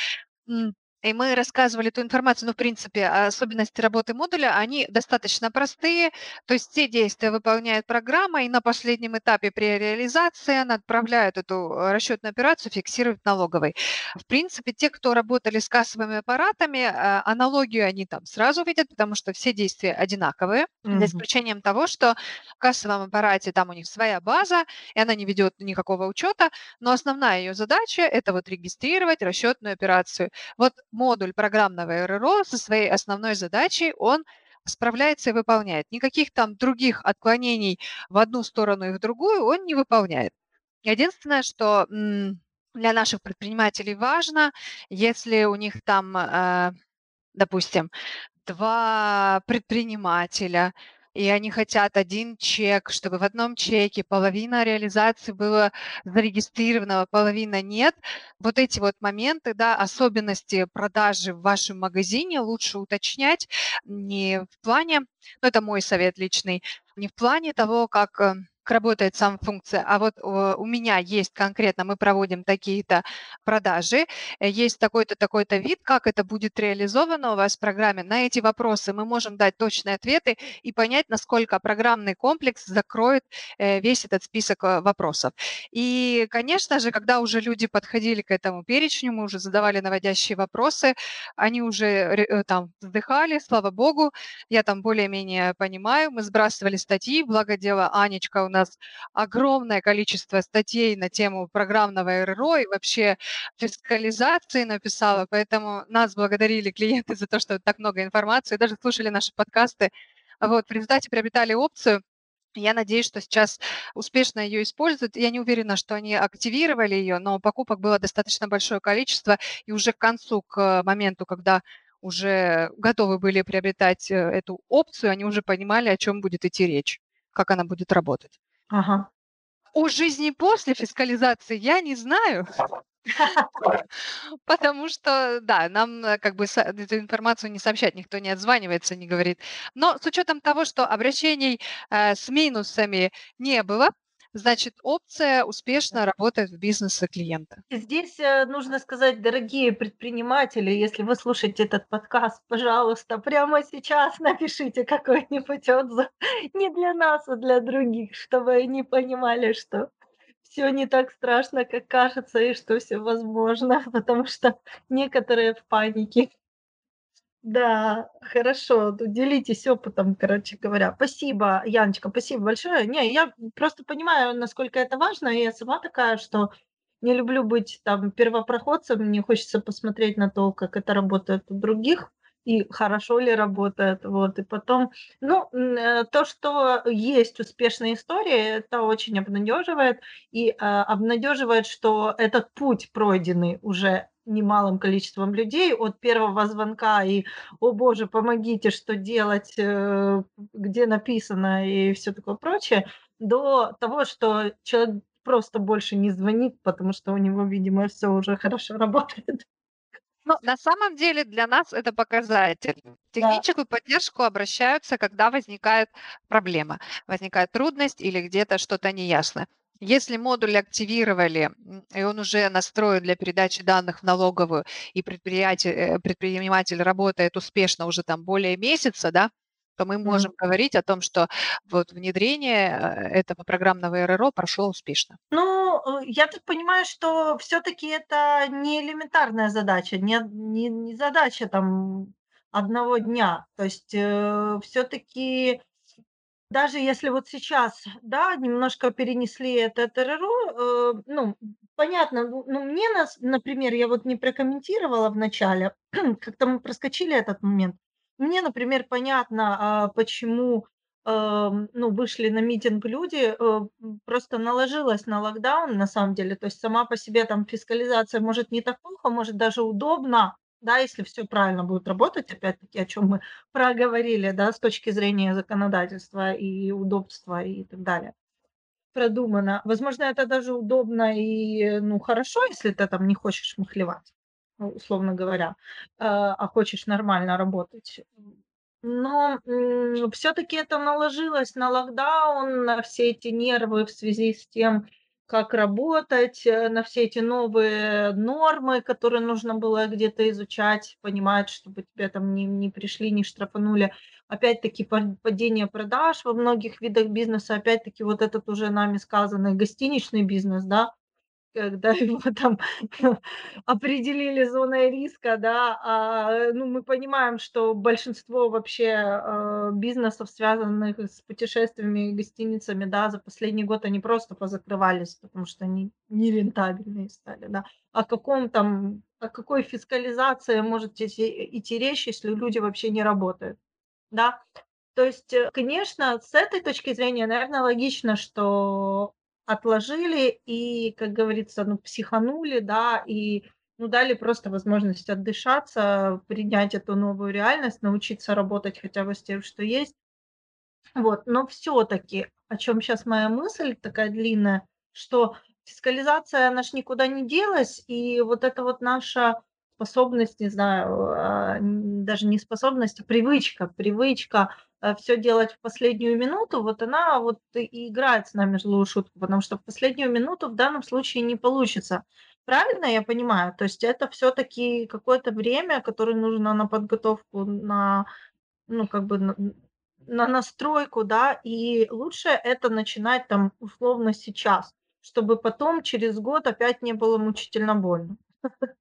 И мы рассказывали эту информацию, ну, в принципе, особенности работы модуля, они достаточно простые, то есть все действия выполняет программа, и на последнем этапе при реализации она отправляет эту э, расчетную операцию, фиксирует налоговой. В принципе, те, кто работали с кассовыми аппаратами, э, аналогию они там сразу видят, потому что все действия одинаковые, mm-hmm. за исключением того, что в кассовом аппарате там у них своя база, и она не ведет никакого учета, но основная ее задача – это вот регистрировать расчетную операцию. Вот модуль программного РРО со своей основной задачей, он справляется и выполняет. Никаких там других отклонений в одну сторону и в другую он не выполняет. Единственное, что для наших предпринимателей важно, если у них там, э, допустим, два предпринимателя, и они хотят один чек, чтобы в одном чеке половина реализации была зарегистрирована, половина нет. Вот эти вот моменты, да, особенности продажи в вашем магазине лучше уточнять не в плане, ну это мой совет личный, не в плане того, как э, работает сама функция, а вот у меня есть конкретно, мы проводим такие-то продажи, э, есть такой-то, такой-то вид, как это будет реализовано у вас в программе. На эти вопросы мы можем дать точные ответы и понять, насколько программный комплекс закроет э, весь этот список э, вопросов. И, конечно же, когда уже люди подходили к этому перечню, мы уже задавали наводящие вопросы, они уже там вздыхали, слава богу, я там более-менее понимаю, мы сбрасывали статьи, благо дела Анечка у нас нас огромное количество статей на тему программного РРО и вообще фискализации написала, поэтому нас благодарили клиенты [laughs] за то, что так много информации, даже слушали наши подкасты. Вот, в результате приобретали опцию, я надеюсь, что сейчас успешно ее используют. Я не уверена, что они активировали ее, но покупок было достаточно большое количество, и уже к концу, к моменту, когда уже готовы были приобретать э, эту опцию, они уже понимали, о чем будет идти речь, как она будет работать. Ага. О жизни после фискализации я не знаю. Потому что, да, нам э, как бы эту информацию не сообщать, никто не отзванивается, не говорит. Но с учетом того, что обращений э, с минусами не было, Значит, опция успешно работает в бизнесе клиента. Здесь э, нужно сказать, дорогие предприниматели, если вы слушаете этот подкаст, пожалуйста, прямо сейчас напишите какой-нибудь отзыв. [laughs] Не для нас, а для других, чтобы они понимали, что все не так страшно, как кажется, и что все возможно, [laughs] потому что некоторые в панике. Да, хорошо, делитесь опытом, короче говоря. Спасибо, Яночка, спасибо большое. Не, я просто понимаю, насколько это важно. И я сама такая, что не люблю быть там первопроходцем, мне хочется посмотреть на то, как это работает у других и хорошо ли работает. Вот. И потом, ну, э, то, что есть успешные истории, это очень обнадеживает. И а, обнадеживает, что этот путь пройденный уже немалым количеством людей от первого звонка и «О боже, помогите, что делать, э, где написано» и все такое прочее, до того, что человек просто больше не звонит, потому что у него, видимо, все уже хорошо работает. Ну, на самом деле для нас это показатель. В Да. техническую поддержку обращаются, когда возникает проблема, возникает трудность или где-то что-то неясно. Если модуль активировали, и он уже настроен для передачи данных в налоговую, и предприятие, э, предприниматель работает успешно уже там более месяца, да, то мы можем говорить о том, что вот внедрение э, этого программного РРО прошло успешно. Ну, э, я так понимаю, что все таки это не элементарная задача, не не не задача там одного дня. То есть, все таки даже если вот сейчас, да, немножко перенесли это ТРРУ, э, ну, понятно, ну ну, мне, нас, например, я вот не прокомментировала в начале, [clears throat] как-то мы проскочили этот момент. Мне, например, понятно, а, почему, эм, ну, вышли на митинг люди, э, просто наложилось на локдаун, на самом деле. То есть сама по себе там фискализация может не так плохо, может даже удобно, да, если все правильно будет работать, опять-таки, о чем мы проговорили, да, с точки зрения законодательства и удобства и так далее, продумано. Возможно, это даже удобно и, ну, хорошо, если ты там не хочешь махлевать, ну, условно говоря, а, а хочешь нормально работать. Но, все таки это наложилось на локдаун, на все эти нервы в связи с тем, как работать, э, на все эти новые нормы, которые нужно было где-то изучать, понимать, чтобы тебя там не, не пришли, не штрафанули. Опять-таки падение продаж во многих видах бизнеса, опять-таки вот этот уже нами сказанный гостиничный бизнес, да, когда [laughs] его там определили зоной риска, да, а, ну, мы понимаем, что большинство вообще а, бизнесов, связанных с путешествиями и гостиницами, да, за последний год они просто позакрывались, потому что они нерентабельные стали, да. О каком там, о какой фискализации может идти, идти речь, если люди вообще не работают? да. То есть, э, конечно, с этой точки зрения, наверное, логично, что отложили и, как говорится, ну, психанули, да, и ну, дали просто возможность отдышаться, принять эту новую реальность, научиться работать хотя бы с тем, что есть. Вот, но все-таки, о чем сейчас моя мысль такая длинная, что фискализация, она ж никуда не делась, и вот это вот наша способность, не знаю, а, даже не способность, а привычка, привычка все делать в последнюю минуту, вот она вот и играет с нами злую шутку, потому что в последнюю минуту в данном случае не получится. Правильно я понимаю? То есть это все-таки какое-то время, которое нужно на подготовку, на, ну, как бы на, на настройку, да, и лучше это начинать там условно сейчас, чтобы потом через год опять не было мучительно больно. [laughs]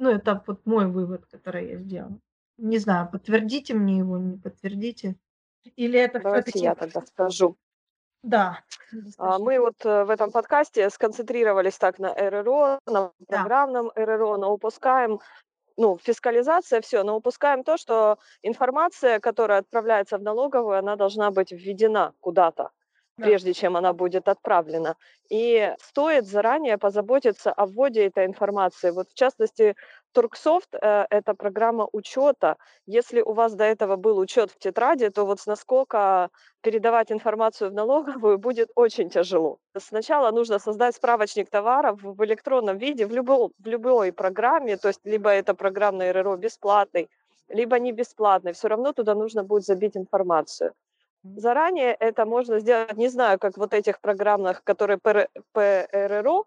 Ну, это вот мой вывод, который я сделала. Не знаю, подтвердите мне его, не подтвердите. Или это Давайте все-таки... я тогда скажу. Да. А, Мы вот э, в этом подкасте сконцентрировались так на РРО, на Да. программном РРО, но упускаем, ну, фискализация, все, но упускаем то, что информация, которая отправляется в налоговую, она должна быть введена куда-то, Да. прежде чем она будет отправлена. И стоит заранее позаботиться о вводе этой информации. Вот в частности, Турксофт э, – это программа учета. Если у вас до этого был учет в тетради, то вот насколько передавать информацию в налоговую [laughs] будет очень тяжело. Сначала нужно создать справочник товаров в электронном виде в, любой, в любой программе, то есть либо это программный РРО бесплатный, либо не бесплатный, все равно туда нужно будет забить информацию. Заранее это можно сделать, не знаю, как вот этих программных, которые ПР, ПРРО,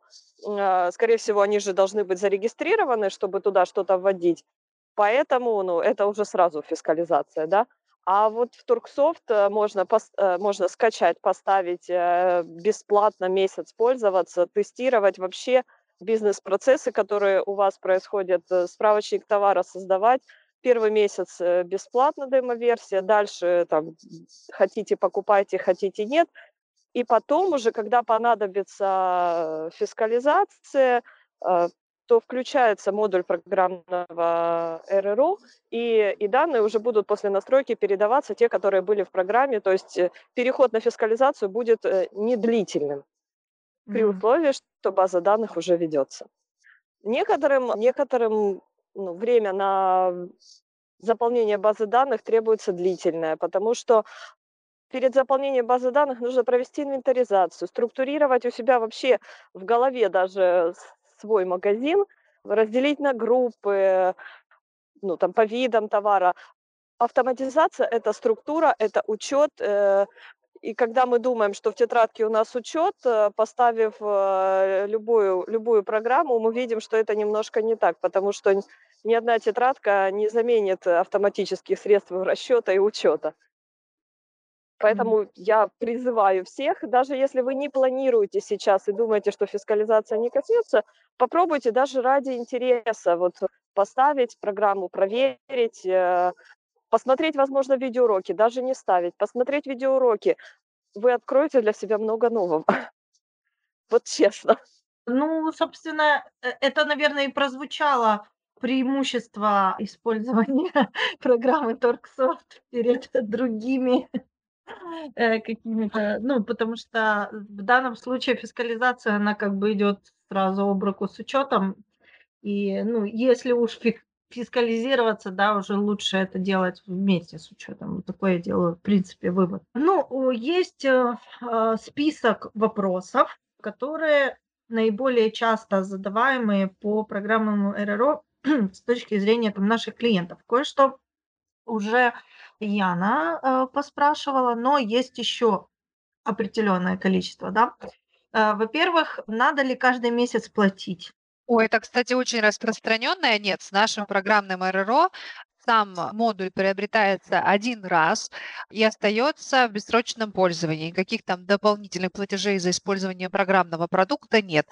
а, скорее всего, они же должны быть зарегистрированы, чтобы туда что-то вводить. Поэтому, ну, это уже сразу фискализация, да. А вот в Турксофт э, можно, э, можно скачать, поставить э, бесплатно месяц пользоваться, тестировать вообще бизнес-процессы, которые у вас происходят, справочник товара создавать. Первый месяц э, бесплатно демо-версия, дальше там хотите покупайте, хотите нет. И потом уже, когда понадобится фискализация, э, то включается модуль программного РРО, и, и данные уже будут после настройки передаваться, те, которые были в программе. То есть э, переход на фискализацию будет э, недлительным при условии, что база данных уже ведется. Некоторым, некоторым ну, время на заполнение базы данных требуется длительное, потому что перед заполнением базы данных нужно провести инвентаризацию, структурировать у себя вообще в голове даже свой магазин, разделить на группы, ну, там, по видам товара. Автоматизация – это структура, это учет. э, И когда мы думаем, что в тетрадке у нас учет, э, поставив э, любую, любую программу, мы видим, что это немножко не так, потому что ни одна тетрадка не заменит автоматических средств расчета и учета. Поэтому я призываю всех, даже если вы не планируете сейчас и думаете, что фискализация не коснется, попробуйте даже ради интереса вот поставить программу, проверить, э, посмотреть, возможно, видеоуроки, даже не ставить, посмотреть видеоуроки. Вы откроете для себя много нового. [laughs] Вот честно. Ну, собственно, э, это, наверное, и прозвучало преимущество использования [laughs] программы Торксофт перед [laughs] другими э, какими-то, ну, потому что в данном случае фискализация, она как бы идет сразу об руку с учетом. И, ну, если уж фискализироваться, да, уже лучше это делать вместе с учетом. Вот такой я делаю, в принципе, вывод. Ну, есть э, э, список вопросов, которые наиболее часто задаваемые по программному РРО [clears throat] с точки зрения там, наших клиентов. Кое-что уже Яна э, поспрашивала, но есть еще определенное количество, да. Э, Во-первых, надо ли каждый месяц платить? Ой, это, кстати, очень распространенное. Нет, с нашим программным РРО сам модуль приобретается один раз и остается в бессрочном пользовании. Никаких там дополнительных платежей за использование программного продукта нет.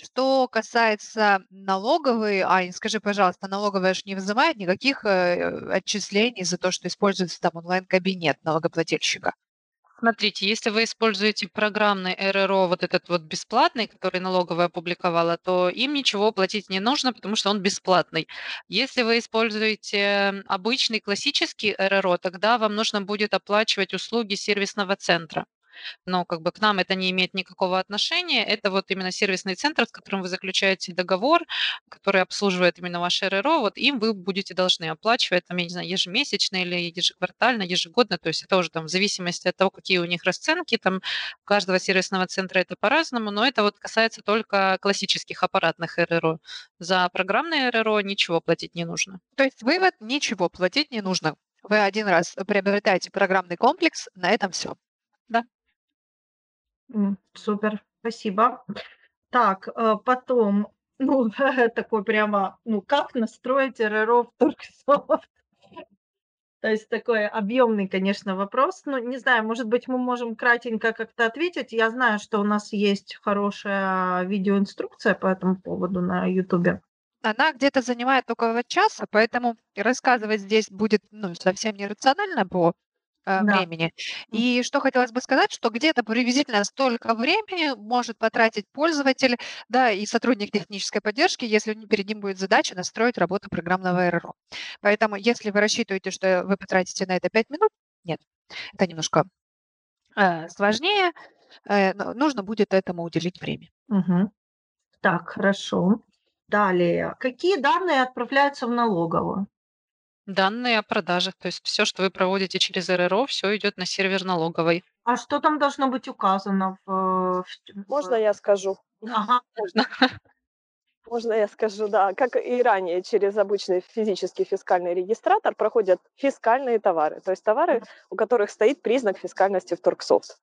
Что касается налоговой, Ань, скажи, пожалуйста, налоговая же не взимает никаких э, отчислений за то, что используется там онлайн-кабинет налогоплательщика? Смотрите, если вы используете программный РРО, вот этот вот бесплатный, который налоговая опубликовала, то им ничего платить не нужно, потому что он бесплатный. Если вы используете обычный классический РРО, тогда вам нужно будет оплачивать услуги сервисного центра но как бы к нам это не имеет никакого отношения. Это вот именно сервисный центр, с которым вы заключаете договор, который обслуживает именно ваше РРО, вот им вы будете должны оплачивать, там, я не знаю, ежемесячно или ежеквартально, ежегодно, то есть это уже там в зависимости от того, какие у них расценки, там у каждого сервисного центра это по-разному, но это вот касается только классических аппаратных РРО. За программные РРО ничего платить не нужно. То есть вывод, ничего платить не нужно. Вы один раз приобретаете программный комплекс, на этом все. Да. Супер, спасибо. Так, э, потом, [laughs] ну, такой прямо, ну, как настроить РРО в [laughs] Торксофт? То есть такой объемный, конечно, вопрос. Ну, не знаю, может быть, мы можем кратенько как-то ответить. Я знаю, что у нас есть хорошая видеоинструкция по этому поводу на Ютубе. Она где-то занимает около часа, поэтому рассказывать здесь будет ну, совсем нерационально по Да. времени. И что хотелось бы сказать, что где-то приблизительно столько времени может потратить пользователь, да, и сотрудник технической поддержки, если перед ним будет задача настроить работу программного РРО. Поэтому, если вы рассчитываете, что вы потратите на это 5 минут, нет, это немножко э, сложнее, э, но нужно будет этому уделить время. Мгм. Так, хорошо. Далее. Какие данные отправляются в налоговую? Данные о продажах, то есть все, что вы проводите через РРО, все идет на сервер налоговой. А что там должно быть указано в, Можно я скажу? Ага. [laughs] Можно. Можно я скажу, да. Как и ранее, через обычный физический фискальный регистратор проходят фискальные товары, то есть товары, у которых стоит признак фискальности в Торксофт.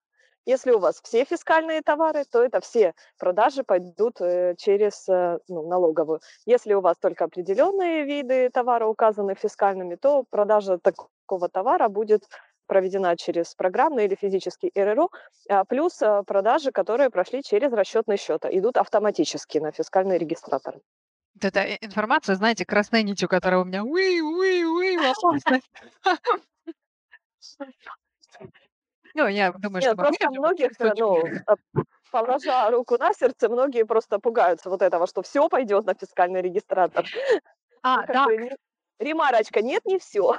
Если у вас все фискальные товары, то это все продажи пойдут э, через э, ну, налоговую. Если у вас только определенные виды товара указаны фискальными, то продажа такого товара будет проведена через программный или физический РРО, а, плюс а, продажи, которые прошли через расчетный счет, идут автоматически на фискальный регистратор. Вот эта э, информация, знаете, красной нитью, которая у меня уи, уи, уи, опасность. [laughs] [laughs] Ну, я думаю, что Нет, мы просто многих, э, ну, а, положа руку на сердце, многие просто пугаются вот этого, что все пойдет на фискальный регистратор. А, да, Ремарочка, нет, не все.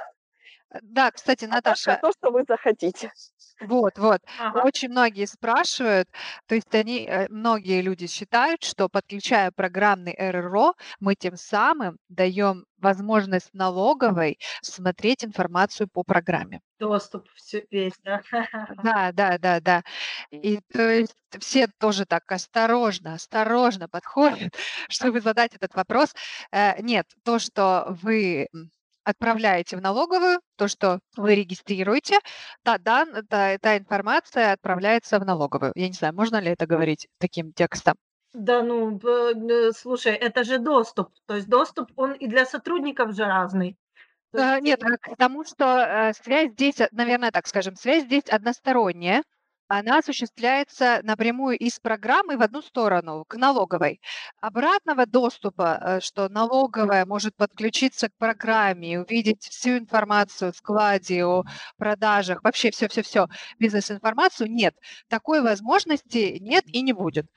Э, да, кстати, А только Наташа, то, что вы захотите. вот, вот. [laughs] Ага. Очень многие спрашивают, то есть они, э, многие люди считают, что подключая программный РРО, мы тем самым даем возможность налоговой смотреть информацию по программе. Доступ всё- весь, да? [laughs] Да, да, да, да. И то есть все тоже так осторожно, осторожно подходят, [laughs] чтобы задать этот вопрос. Э, Нет, то, что вы отправляете в налоговую, то, что вы регистрируете, та, дан- та, та информация отправляется в налоговую. Я не знаю, можно ли это говорить таким текстом. Да, ну, слушай, это же доступ. То есть доступ, он и для сотрудников же разный. То Э, есть, Нет, а к тому, что э, связь здесь, наверное, так скажем, связь здесь односторонняя. Она осуществляется напрямую из программы в одну сторону, к налоговой. Обратного доступа, э, что налоговая может подключиться к программе увидеть всю информацию о складе, о продажах, вообще все-все-все, бизнес-информацию, нет. Такой возможности нет и не будет.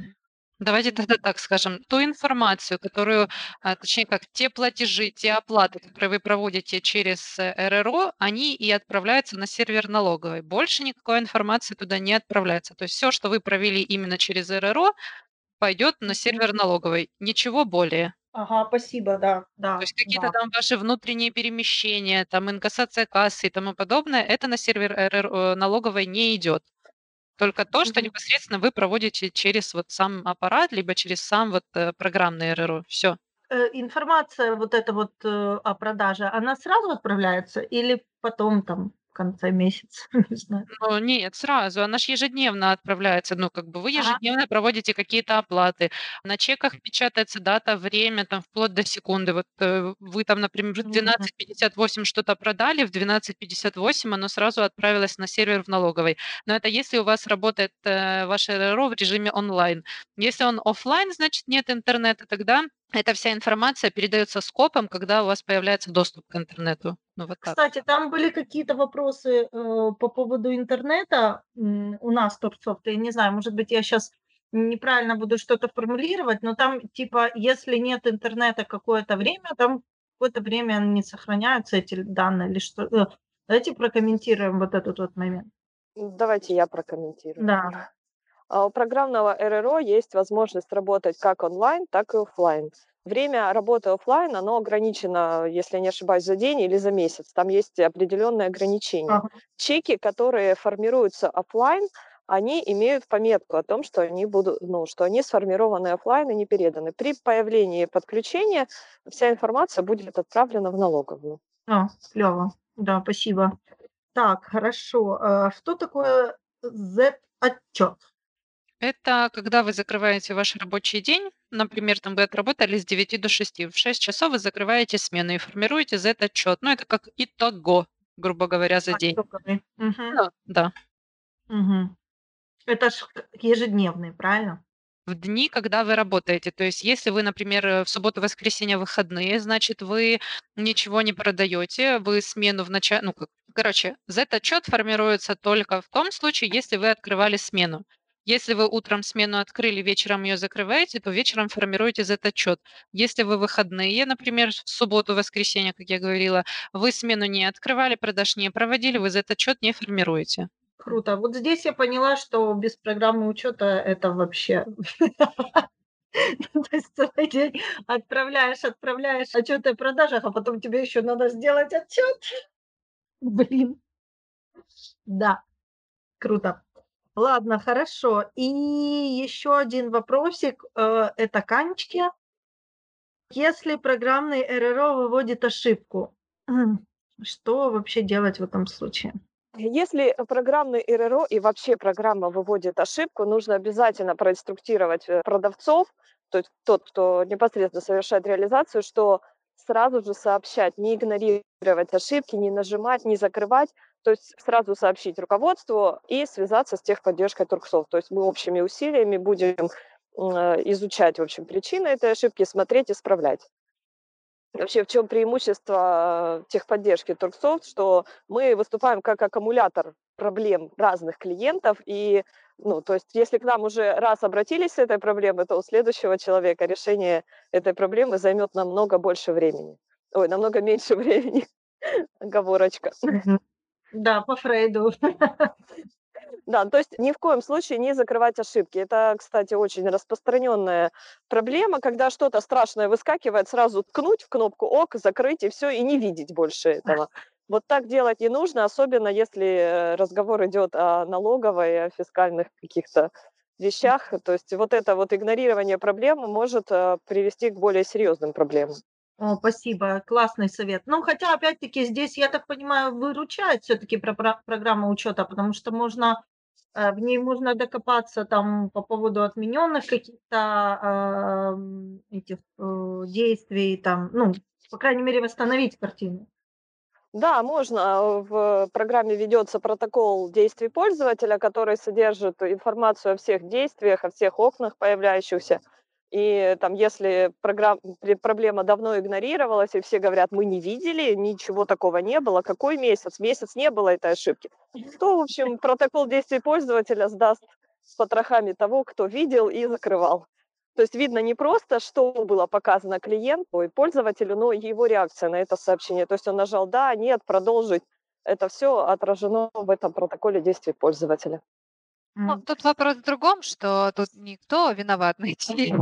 Давайте тогда так скажем, ту информацию, которую, а, точнее как, те платежи, те оплаты, которые вы проводите через э, РРО, они и отправляются на сервер налоговой. Больше никакой информации туда не отправляется. То есть все, что вы провели именно через РРО, пойдет на сервер налоговой. Ничего более. Ага, спасибо, да, да. То есть какие-то да. там ваши внутренние перемещения, там инкассация кассы и тому подобное, это на сервер РРО налоговой не идет. Только то, что непосредственно вы проводите через вот сам аппарат, либо через сам вот э, программный РРО. Все. Э, Информация вот эта вот э, о продаже, она сразу отправляется или потом там в конце месяца, [laughs] не знаю. Ну, нет, сразу. Она же ежедневно отправляется. Ну, как бы вы Ага. ежедневно проводите какие-то оплаты. На чеках печатается дата, время, там, вплоть до секунды. Вот э, вы там, например, в Мгм. 12.58 что-то продали, в 12.58 оно сразу отправилось на сервер в налоговой. Но это если у вас работает э, ваше РРО в режиме онлайн. Если он оффлайн, значит нет интернета, тогда эта вся информация передается скопом, когда у вас появляется доступ к интернету. Ну, вот так. Кстати, там были какие-то вопросы э, по поводу интернета у нас, Торгсофт. Я не знаю, может быть, я сейчас неправильно буду что-то формулировать, но там типа, если нет интернета какое-то время, там какое-то время не сохраняются эти данные или что. Э, Давайте прокомментируем вот этот вот момент. Давайте я прокомментирую. Да. А У программного РРО есть возможность работать как онлайн, так и оффлайн. Время работы оффлайн, оно ограничено, если я не ошибаюсь, за день или за месяц. Там есть определенные ограничения. Ага. Чеки, которые формируются оффлайн, они имеют пометку о том, что они будут, ну, что они сформированы оффлайн и не переданы. При появлении подключения вся информация будет отправлена в налоговую. А, клево. Да, спасибо. Так, хорошо. А Что такое Z-отчет? Это когда вы закрываете ваш рабочий день, например, там вы отработали с 9 до 6, в 6 часов вы закрываете смену и формируете Z-отчет. Ну, это как итого, грубо говоря, за день. Мгм. Да, да. Мгм. Это ж ежедневный, правильно? В дни, когда вы работаете. То есть, если вы, например, э, в субботу, воскресенье выходные, значит, вы ничего не продаете, вы смену в начале, ну, как- короче, Z-отчет формируется только в том случае, если вы открывали смену. Если вы утром смену открыли, вечером ее закрываете, то вечером формируете Z-отчет. Если вы выходные, например, в субботу, воскресенье, как я говорила, вы смену не открывали, продаж не проводили, вы Z-отчет не формируете. Круто. Вот здесь я поняла, что без программы учета это вообще... [laughs] То есть целый день отправляешь, отправляешь отчеты о продажах, а потом тебе еще надо сделать отчет. [laughs] Блин. Да, круто. Ладно, хорошо. И еще один вопросик. э, Это Канечки. Если программный РРО выводит ошибку, [clears throat] что вообще делать в этом случае? Если программный РРО и вообще программа выводит ошибку, нужно обязательно проинструктировать э, продавцов, то есть тот, кто непосредственно совершает реализацию, что сразу же сообщать, не игнорировать ошибки, не нажимать, не закрывать, то есть сразу сообщить руководству и связаться с техподдержкой Торгсофт. То есть мы общими усилиями будем э, изучать, в общем, причины этой ошибки, смотреть, исправлять. Вообще, в чем преимущество техподдержки Торгсофт, что мы выступаем как аккумулятор проблем разных клиентов, и, ну, то есть, если к нам уже раз обратились с этой проблемой, то у следующего человека решение этой проблемы займет намного больше времени. Ой, намного меньше [laughs] времени. Оговорочка. Да, по Фрейду. Да, то есть ни в коем случае не закрывать ошибки. Это, кстати, очень распространенная проблема, когда что-то страшное выскакивает, сразу ткнуть в кнопку ок, закрыть и все, и не видеть больше этого. Вот так делать не нужно, особенно если э, разговор идет о налоговой, о фискальных каких-то вещах. То есть вот это вот игнорирование проблемы может э, привести к более серьезным проблемам. О, спасибо, классный совет. Ну, хотя, опять-таки, здесь, я так понимаю, выручает все-таки программа учета, потому что можно э, в ней можно докопаться там по поводу отмененных каких-то м, этих э, действий, там, ну, по крайней мере, восстановить картину. Да, можно. В программе ведется протокол действий пользователя, который содержит информацию о всех действиях, о всех окнах появляющихся. И там, если программ, проблема давно игнорировалась, и все говорят, мы не видели, ничего такого не было, какой месяц? Месяц не было этой ошибки. То, в общем, протокол действий пользователя сдаст с потрохами того, кто видел и закрывал. То есть видно не просто, что было показано клиенту и пользователю, но и его реакция на это сообщение. То есть он нажал «да», «нет», «продолжить». Это все отражено в этом протоколе действий пользователя. Ну, тут вопрос в другом, что тут никто виноват [laughs] найти,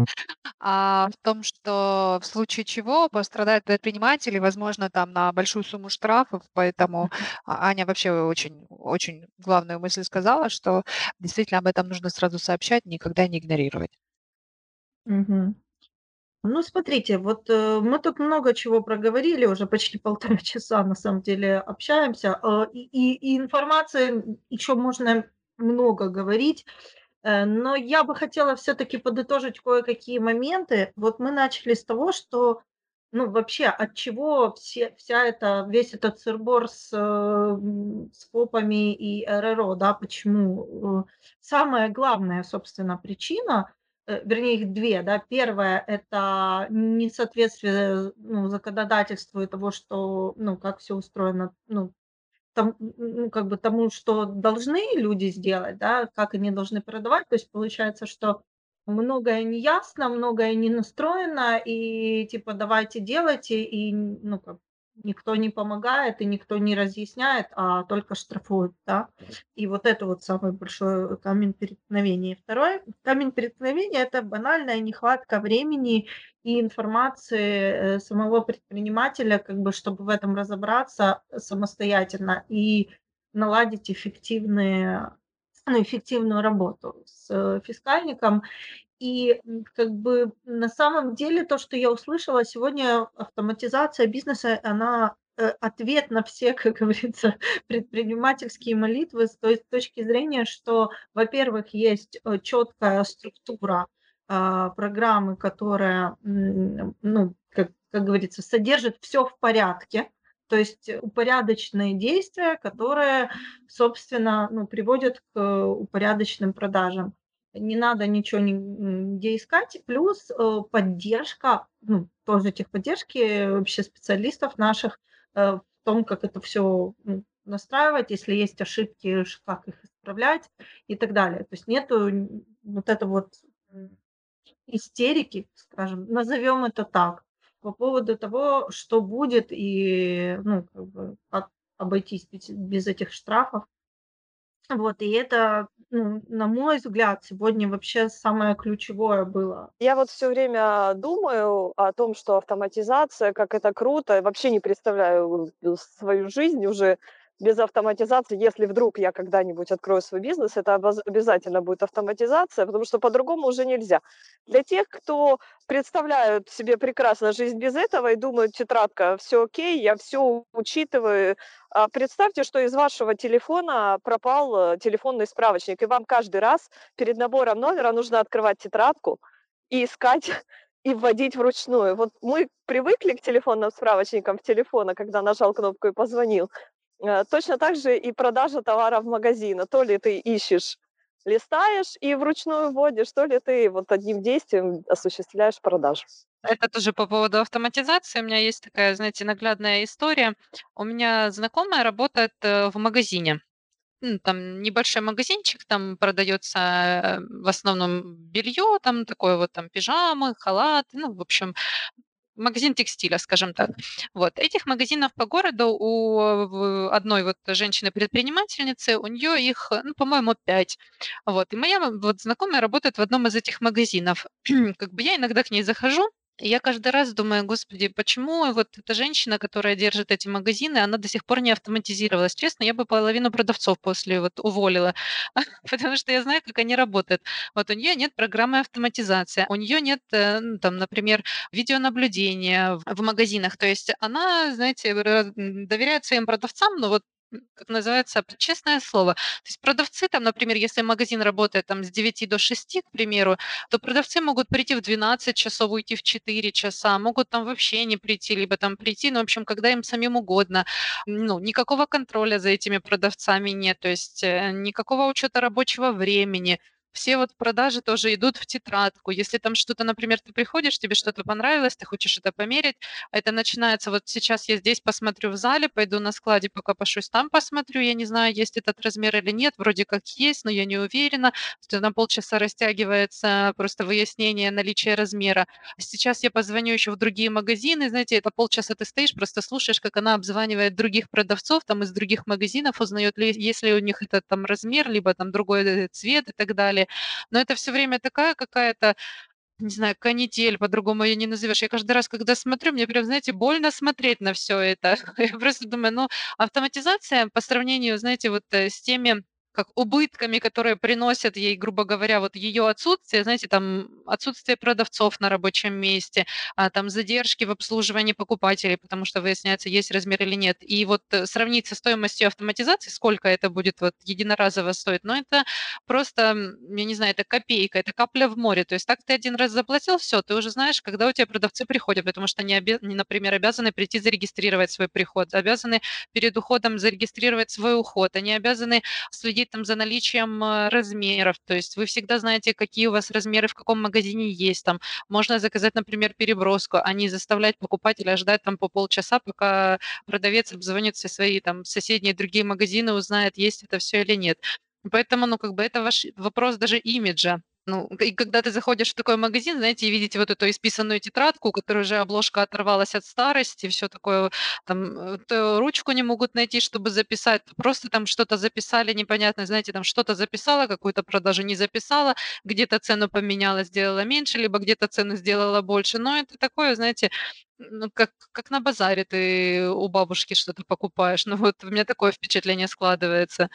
а в том, что в случае чего пострадают предприниматели, возможно, там на большую сумму штрафов, поэтому а, Аня вообще очень, очень главную мысль сказала, что действительно об этом нужно сразу сообщать, никогда не игнорировать. мгм. Ну, смотрите, вот э, мы тут много чего проговорили, уже почти [laughs] полтора часа на самом деле общаемся, э, и, и- и информации еще можно много говорить, э, но я бы хотела все-таки подытожить кое-какие моменты. Вот мы начали с того, что, ну, вообще, от чего все, вся эта, весь этот сырбор с, э, с ФОПами и РРО, да, почему? Самая главная, собственно, причина – э, вернее, их две, да. Первое- это несоответствие, ну, законодательству и того, что, ну, как все устроено, ну, там, ну, как бы тому, что должны люди сделать, да, как они должны продавать. То есть получается, что многое не ясно, многое не настроено, и типа давайте делайте, и ну как никто не помогает и никто не разъясняет, а только штрафуют, да. И вот это вот самый большой камень преткновения. Второй камень преткновения– это банальная нехватка времени и информации э, самого предпринимателя, как бы, чтобы в этом разобраться самостоятельно и наладить эффективные ну, эффективную работу с э, фискальником. И как бы на самом деле то, что я услышала сегодня, автоматизация бизнеса, она э, ответ на все, [laughs] как говорится, предпринимательские молитвы с той точки зрения, что, во-первых, есть э, четкая структура а, программы, которая, ну, как, как говорится, содержит все в порядке, то есть упорядоченные действия, которые, собственно, ну, приводят к упорядоченным продажам. Не надо ничего нигде искать. Плюс э, поддержка, ну, тоже техподдержки вообще специалистов наших э, в том, как это все настраивать, если есть ошибки, как их исправлять и так далее. То есть нету вот это вот истерики, скажем, назовем это так по поводу того, что будет и, ну, как бы, как обойтись без этих штрафов. Вот, и это, ну, на мой взгляд, сегодня вообще самое ключевое было. Я вот все время думаю о том, что автоматизация, как это круто, вообще не представляю свою жизнь уже без автоматизации, если вдруг я когда-нибудь открою свой бизнес, это обязательно будет автоматизация, потому что по-другому уже нельзя. Для тех, кто представляют себе прекрасно жизнь без этого и думают, тетрадка, все окей, я все учитываю. А представьте, что из вашего телефона пропал э, телефонный справочник, и вам каждый раз перед набором номера нужно открывать тетрадку и искать [laughs] и вводить вручную. Вот мы привыкли к телефонным справочникам в телефона, когда нажал кнопку и позвонил. Э, точно так же и продажа товара в магазине. То ли ты ищешь, листаешь и вручную вводишь, то ли ты вот одним действием осуществляешь продажу. Это тоже по поводу автоматизации. У меня есть такая, знаете, наглядная история. У меня знакомая работает э, в магазине. Ну, там небольшой магазинчик, там продается э, в основном белье, там такое вот там пижамы, халаты, ну, в общем, магазин текстиля, скажем так. Вот. Этих магазинов по городу у одной вот женщины-предпринимательницы, у нее их, ну, по-моему, пять. Вот. И моя вот знакомая работает в одном из этих магазинов. [clears throat] как бы я иногда к ней захожу, я каждый раз думаю, господи, почему вот эта женщина, которая держит эти магазины, она до сих пор не автоматизировалась. Честно, я бы половину продавцов после вот уволила, [laughs] потому что я знаю, как они работают. Вот у нее нет программы автоматизации, у нее нет, э, ну, там, например, видеонаблюдения в магазинах. То есть она, знаете, доверяет своим продавцам, но вот как называется, честное слово. То есть продавцы там, например, если магазин работает там с 9 до 6, к примеру, то продавцы могут прийти в 12 часов, уйти в 4 часа, могут там вообще не прийти, либо там прийти, ну, в общем, когда им самим угодно. Ну, никакого контроля за этими продавцами нет, то есть э, никакого учета рабочего времени все вот продажи тоже идут в тетрадку. Если там что-то, например, ты приходишь, тебе что-то понравилось, ты хочешь это померить, это начинается вот сейчас я здесь посмотрю в зале, пойду на складе, пока пошусь там посмотрю, я не знаю, есть этот размер или нет, вроде как есть, но я не уверена. На полчаса растягивается просто выяснение наличия размера. Сейчас я позвоню еще в другие магазины, знаете, это полчаса ты стоишь, просто слушаешь, как она обзванивает других продавцов там из других магазинов, узнает, ли, если у них этот там размер, либо там другой э, цвет и так далее далее. Но это все время такая какая-то не знаю, канитель, по-другому ее не назовешь. Я каждый раз, когда смотрю, мне прям, знаете, больно смотреть на все это. [laughs] Я просто думаю, ну, автоматизация по сравнению, знаете, вот э, с теми как убытками, которые приносят ей, грубо говоря, вот ее отсутствие, знаете, там отсутствие продавцов на рабочем месте, а, там задержки в обслуживании покупателей, потому что выясняется, есть размер или нет. И вот э, сравнить со стоимостью автоматизации, сколько это будет вот единоразово стоить, но это просто, я не знаю, это копейка, это капля в море. То есть так ты один раз заплатил, все, ты уже знаешь, когда у тебя продавцы приходят, потому что они, они например, обязаны прийти зарегистрировать свой приход, обязаны перед уходом зарегистрировать свой уход, они обязаны следить следить там за наличием э, размеров, то есть вы всегда знаете, какие у вас размеры в каком магазине есть, там можно заказать, например, переброску, а не заставлять покупателя ждать там по полчаса, пока продавец обзвонит все свои там соседние другие магазины, узнает, есть это все или нет. Поэтому, ну, как бы это ваш вопрос даже имиджа. Ну, и когда ты заходишь в такой магазин, знаете, и видите вот эту исписанную тетрадку, у которой уже обложка оторвалась от старости, все такое, там, э, то ручку не могут найти, чтобы записать, просто там что-то записали непонятно, знаете, там что-то записала, какую-то продажу не записала, где-то цену поменяла, сделала меньше, либо где-то цену сделала больше. Но это такое, знаете, ну, как, как на базаре ты у бабушки что-то покупаешь. [laughs] Ну, вот у меня такое впечатление складывается.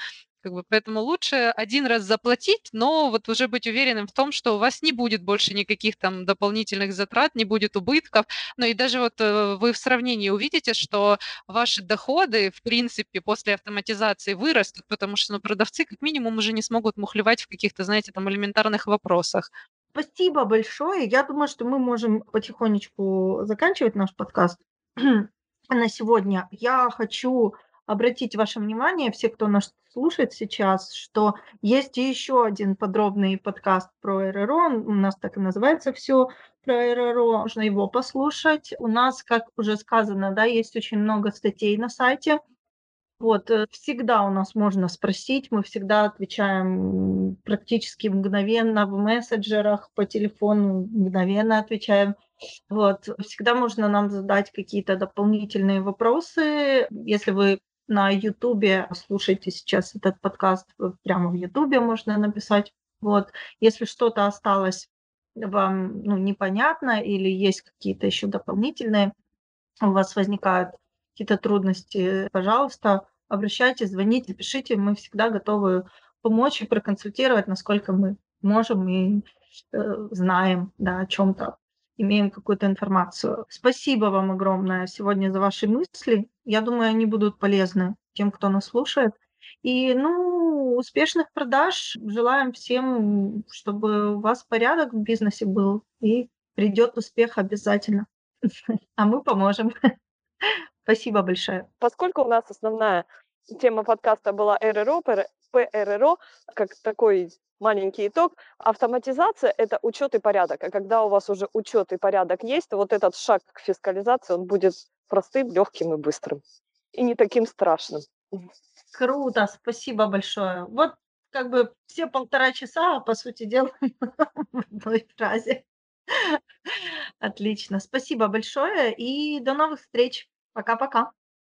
Как бы, поэтому лучше один раз заплатить, но вот уже быть уверенным в том, что у вас не будет больше никаких там дополнительных затрат, не будет убытков. Ну и даже вот э, вы в сравнении увидите, что ваши доходы, в принципе, после автоматизации вырастут, потому что ну, продавцы как минимум уже не смогут мухлевать в каких-то, знаете, там элементарных вопросах. Спасибо большое. Я думаю, что мы можем потихонечку заканчивать наш подкаст [clears throat] на сегодня. Я хочу обратить ваше внимание, все, кто нас слушает сейчас, что есть еще один подробный подкаст про РРО. У нас так и называется все про РРО. Можно его послушать. У нас, как уже сказано, да, есть очень много статей на сайте. Вот, э, всегда у нас можно спросить, мы всегда отвечаем практически мгновенно в мессенджерах, по телефону мгновенно отвечаем. Вот, всегда можно нам задать какие-то дополнительные вопросы. Если вы на Ютубе. Слушаете сейчас этот подкаст, прямо в Ютубе можно написать. Вот, если что-то осталось вам ну, непонятно или есть какие-то еще дополнительные, у вас возникают какие-то трудности, пожалуйста, обращайтесь, звоните, пишите, мы всегда готовы помочь и проконсультировать, насколько мы можем и э, знаем да, о чем-то имеем какую-то информацию. Спасибо вам огромное сегодня за ваши мысли. Я думаю, они будут полезны тем, кто нас слушает. И, ну, успешных продаж. Желаем всем, чтобы у вас порядок в бизнесе был. И придет успех обязательно. [laughs] А мы поможем. [laughs] Спасибо большое. Поскольку у нас основная тема подкаста была РРО, ПРРО, как такой маленький итог. Автоматизация – это учет и порядок. А когда у вас уже учет и порядок есть, то вот этот шаг к фискализации, он будет простым, легким и быстрым. И не таким страшным. Круто, спасибо большое. Вот как бы все полтора часа, по сути дела, [laughs] в одной фразе. Отлично. Спасибо большое и до новых встреч. Пока-пока.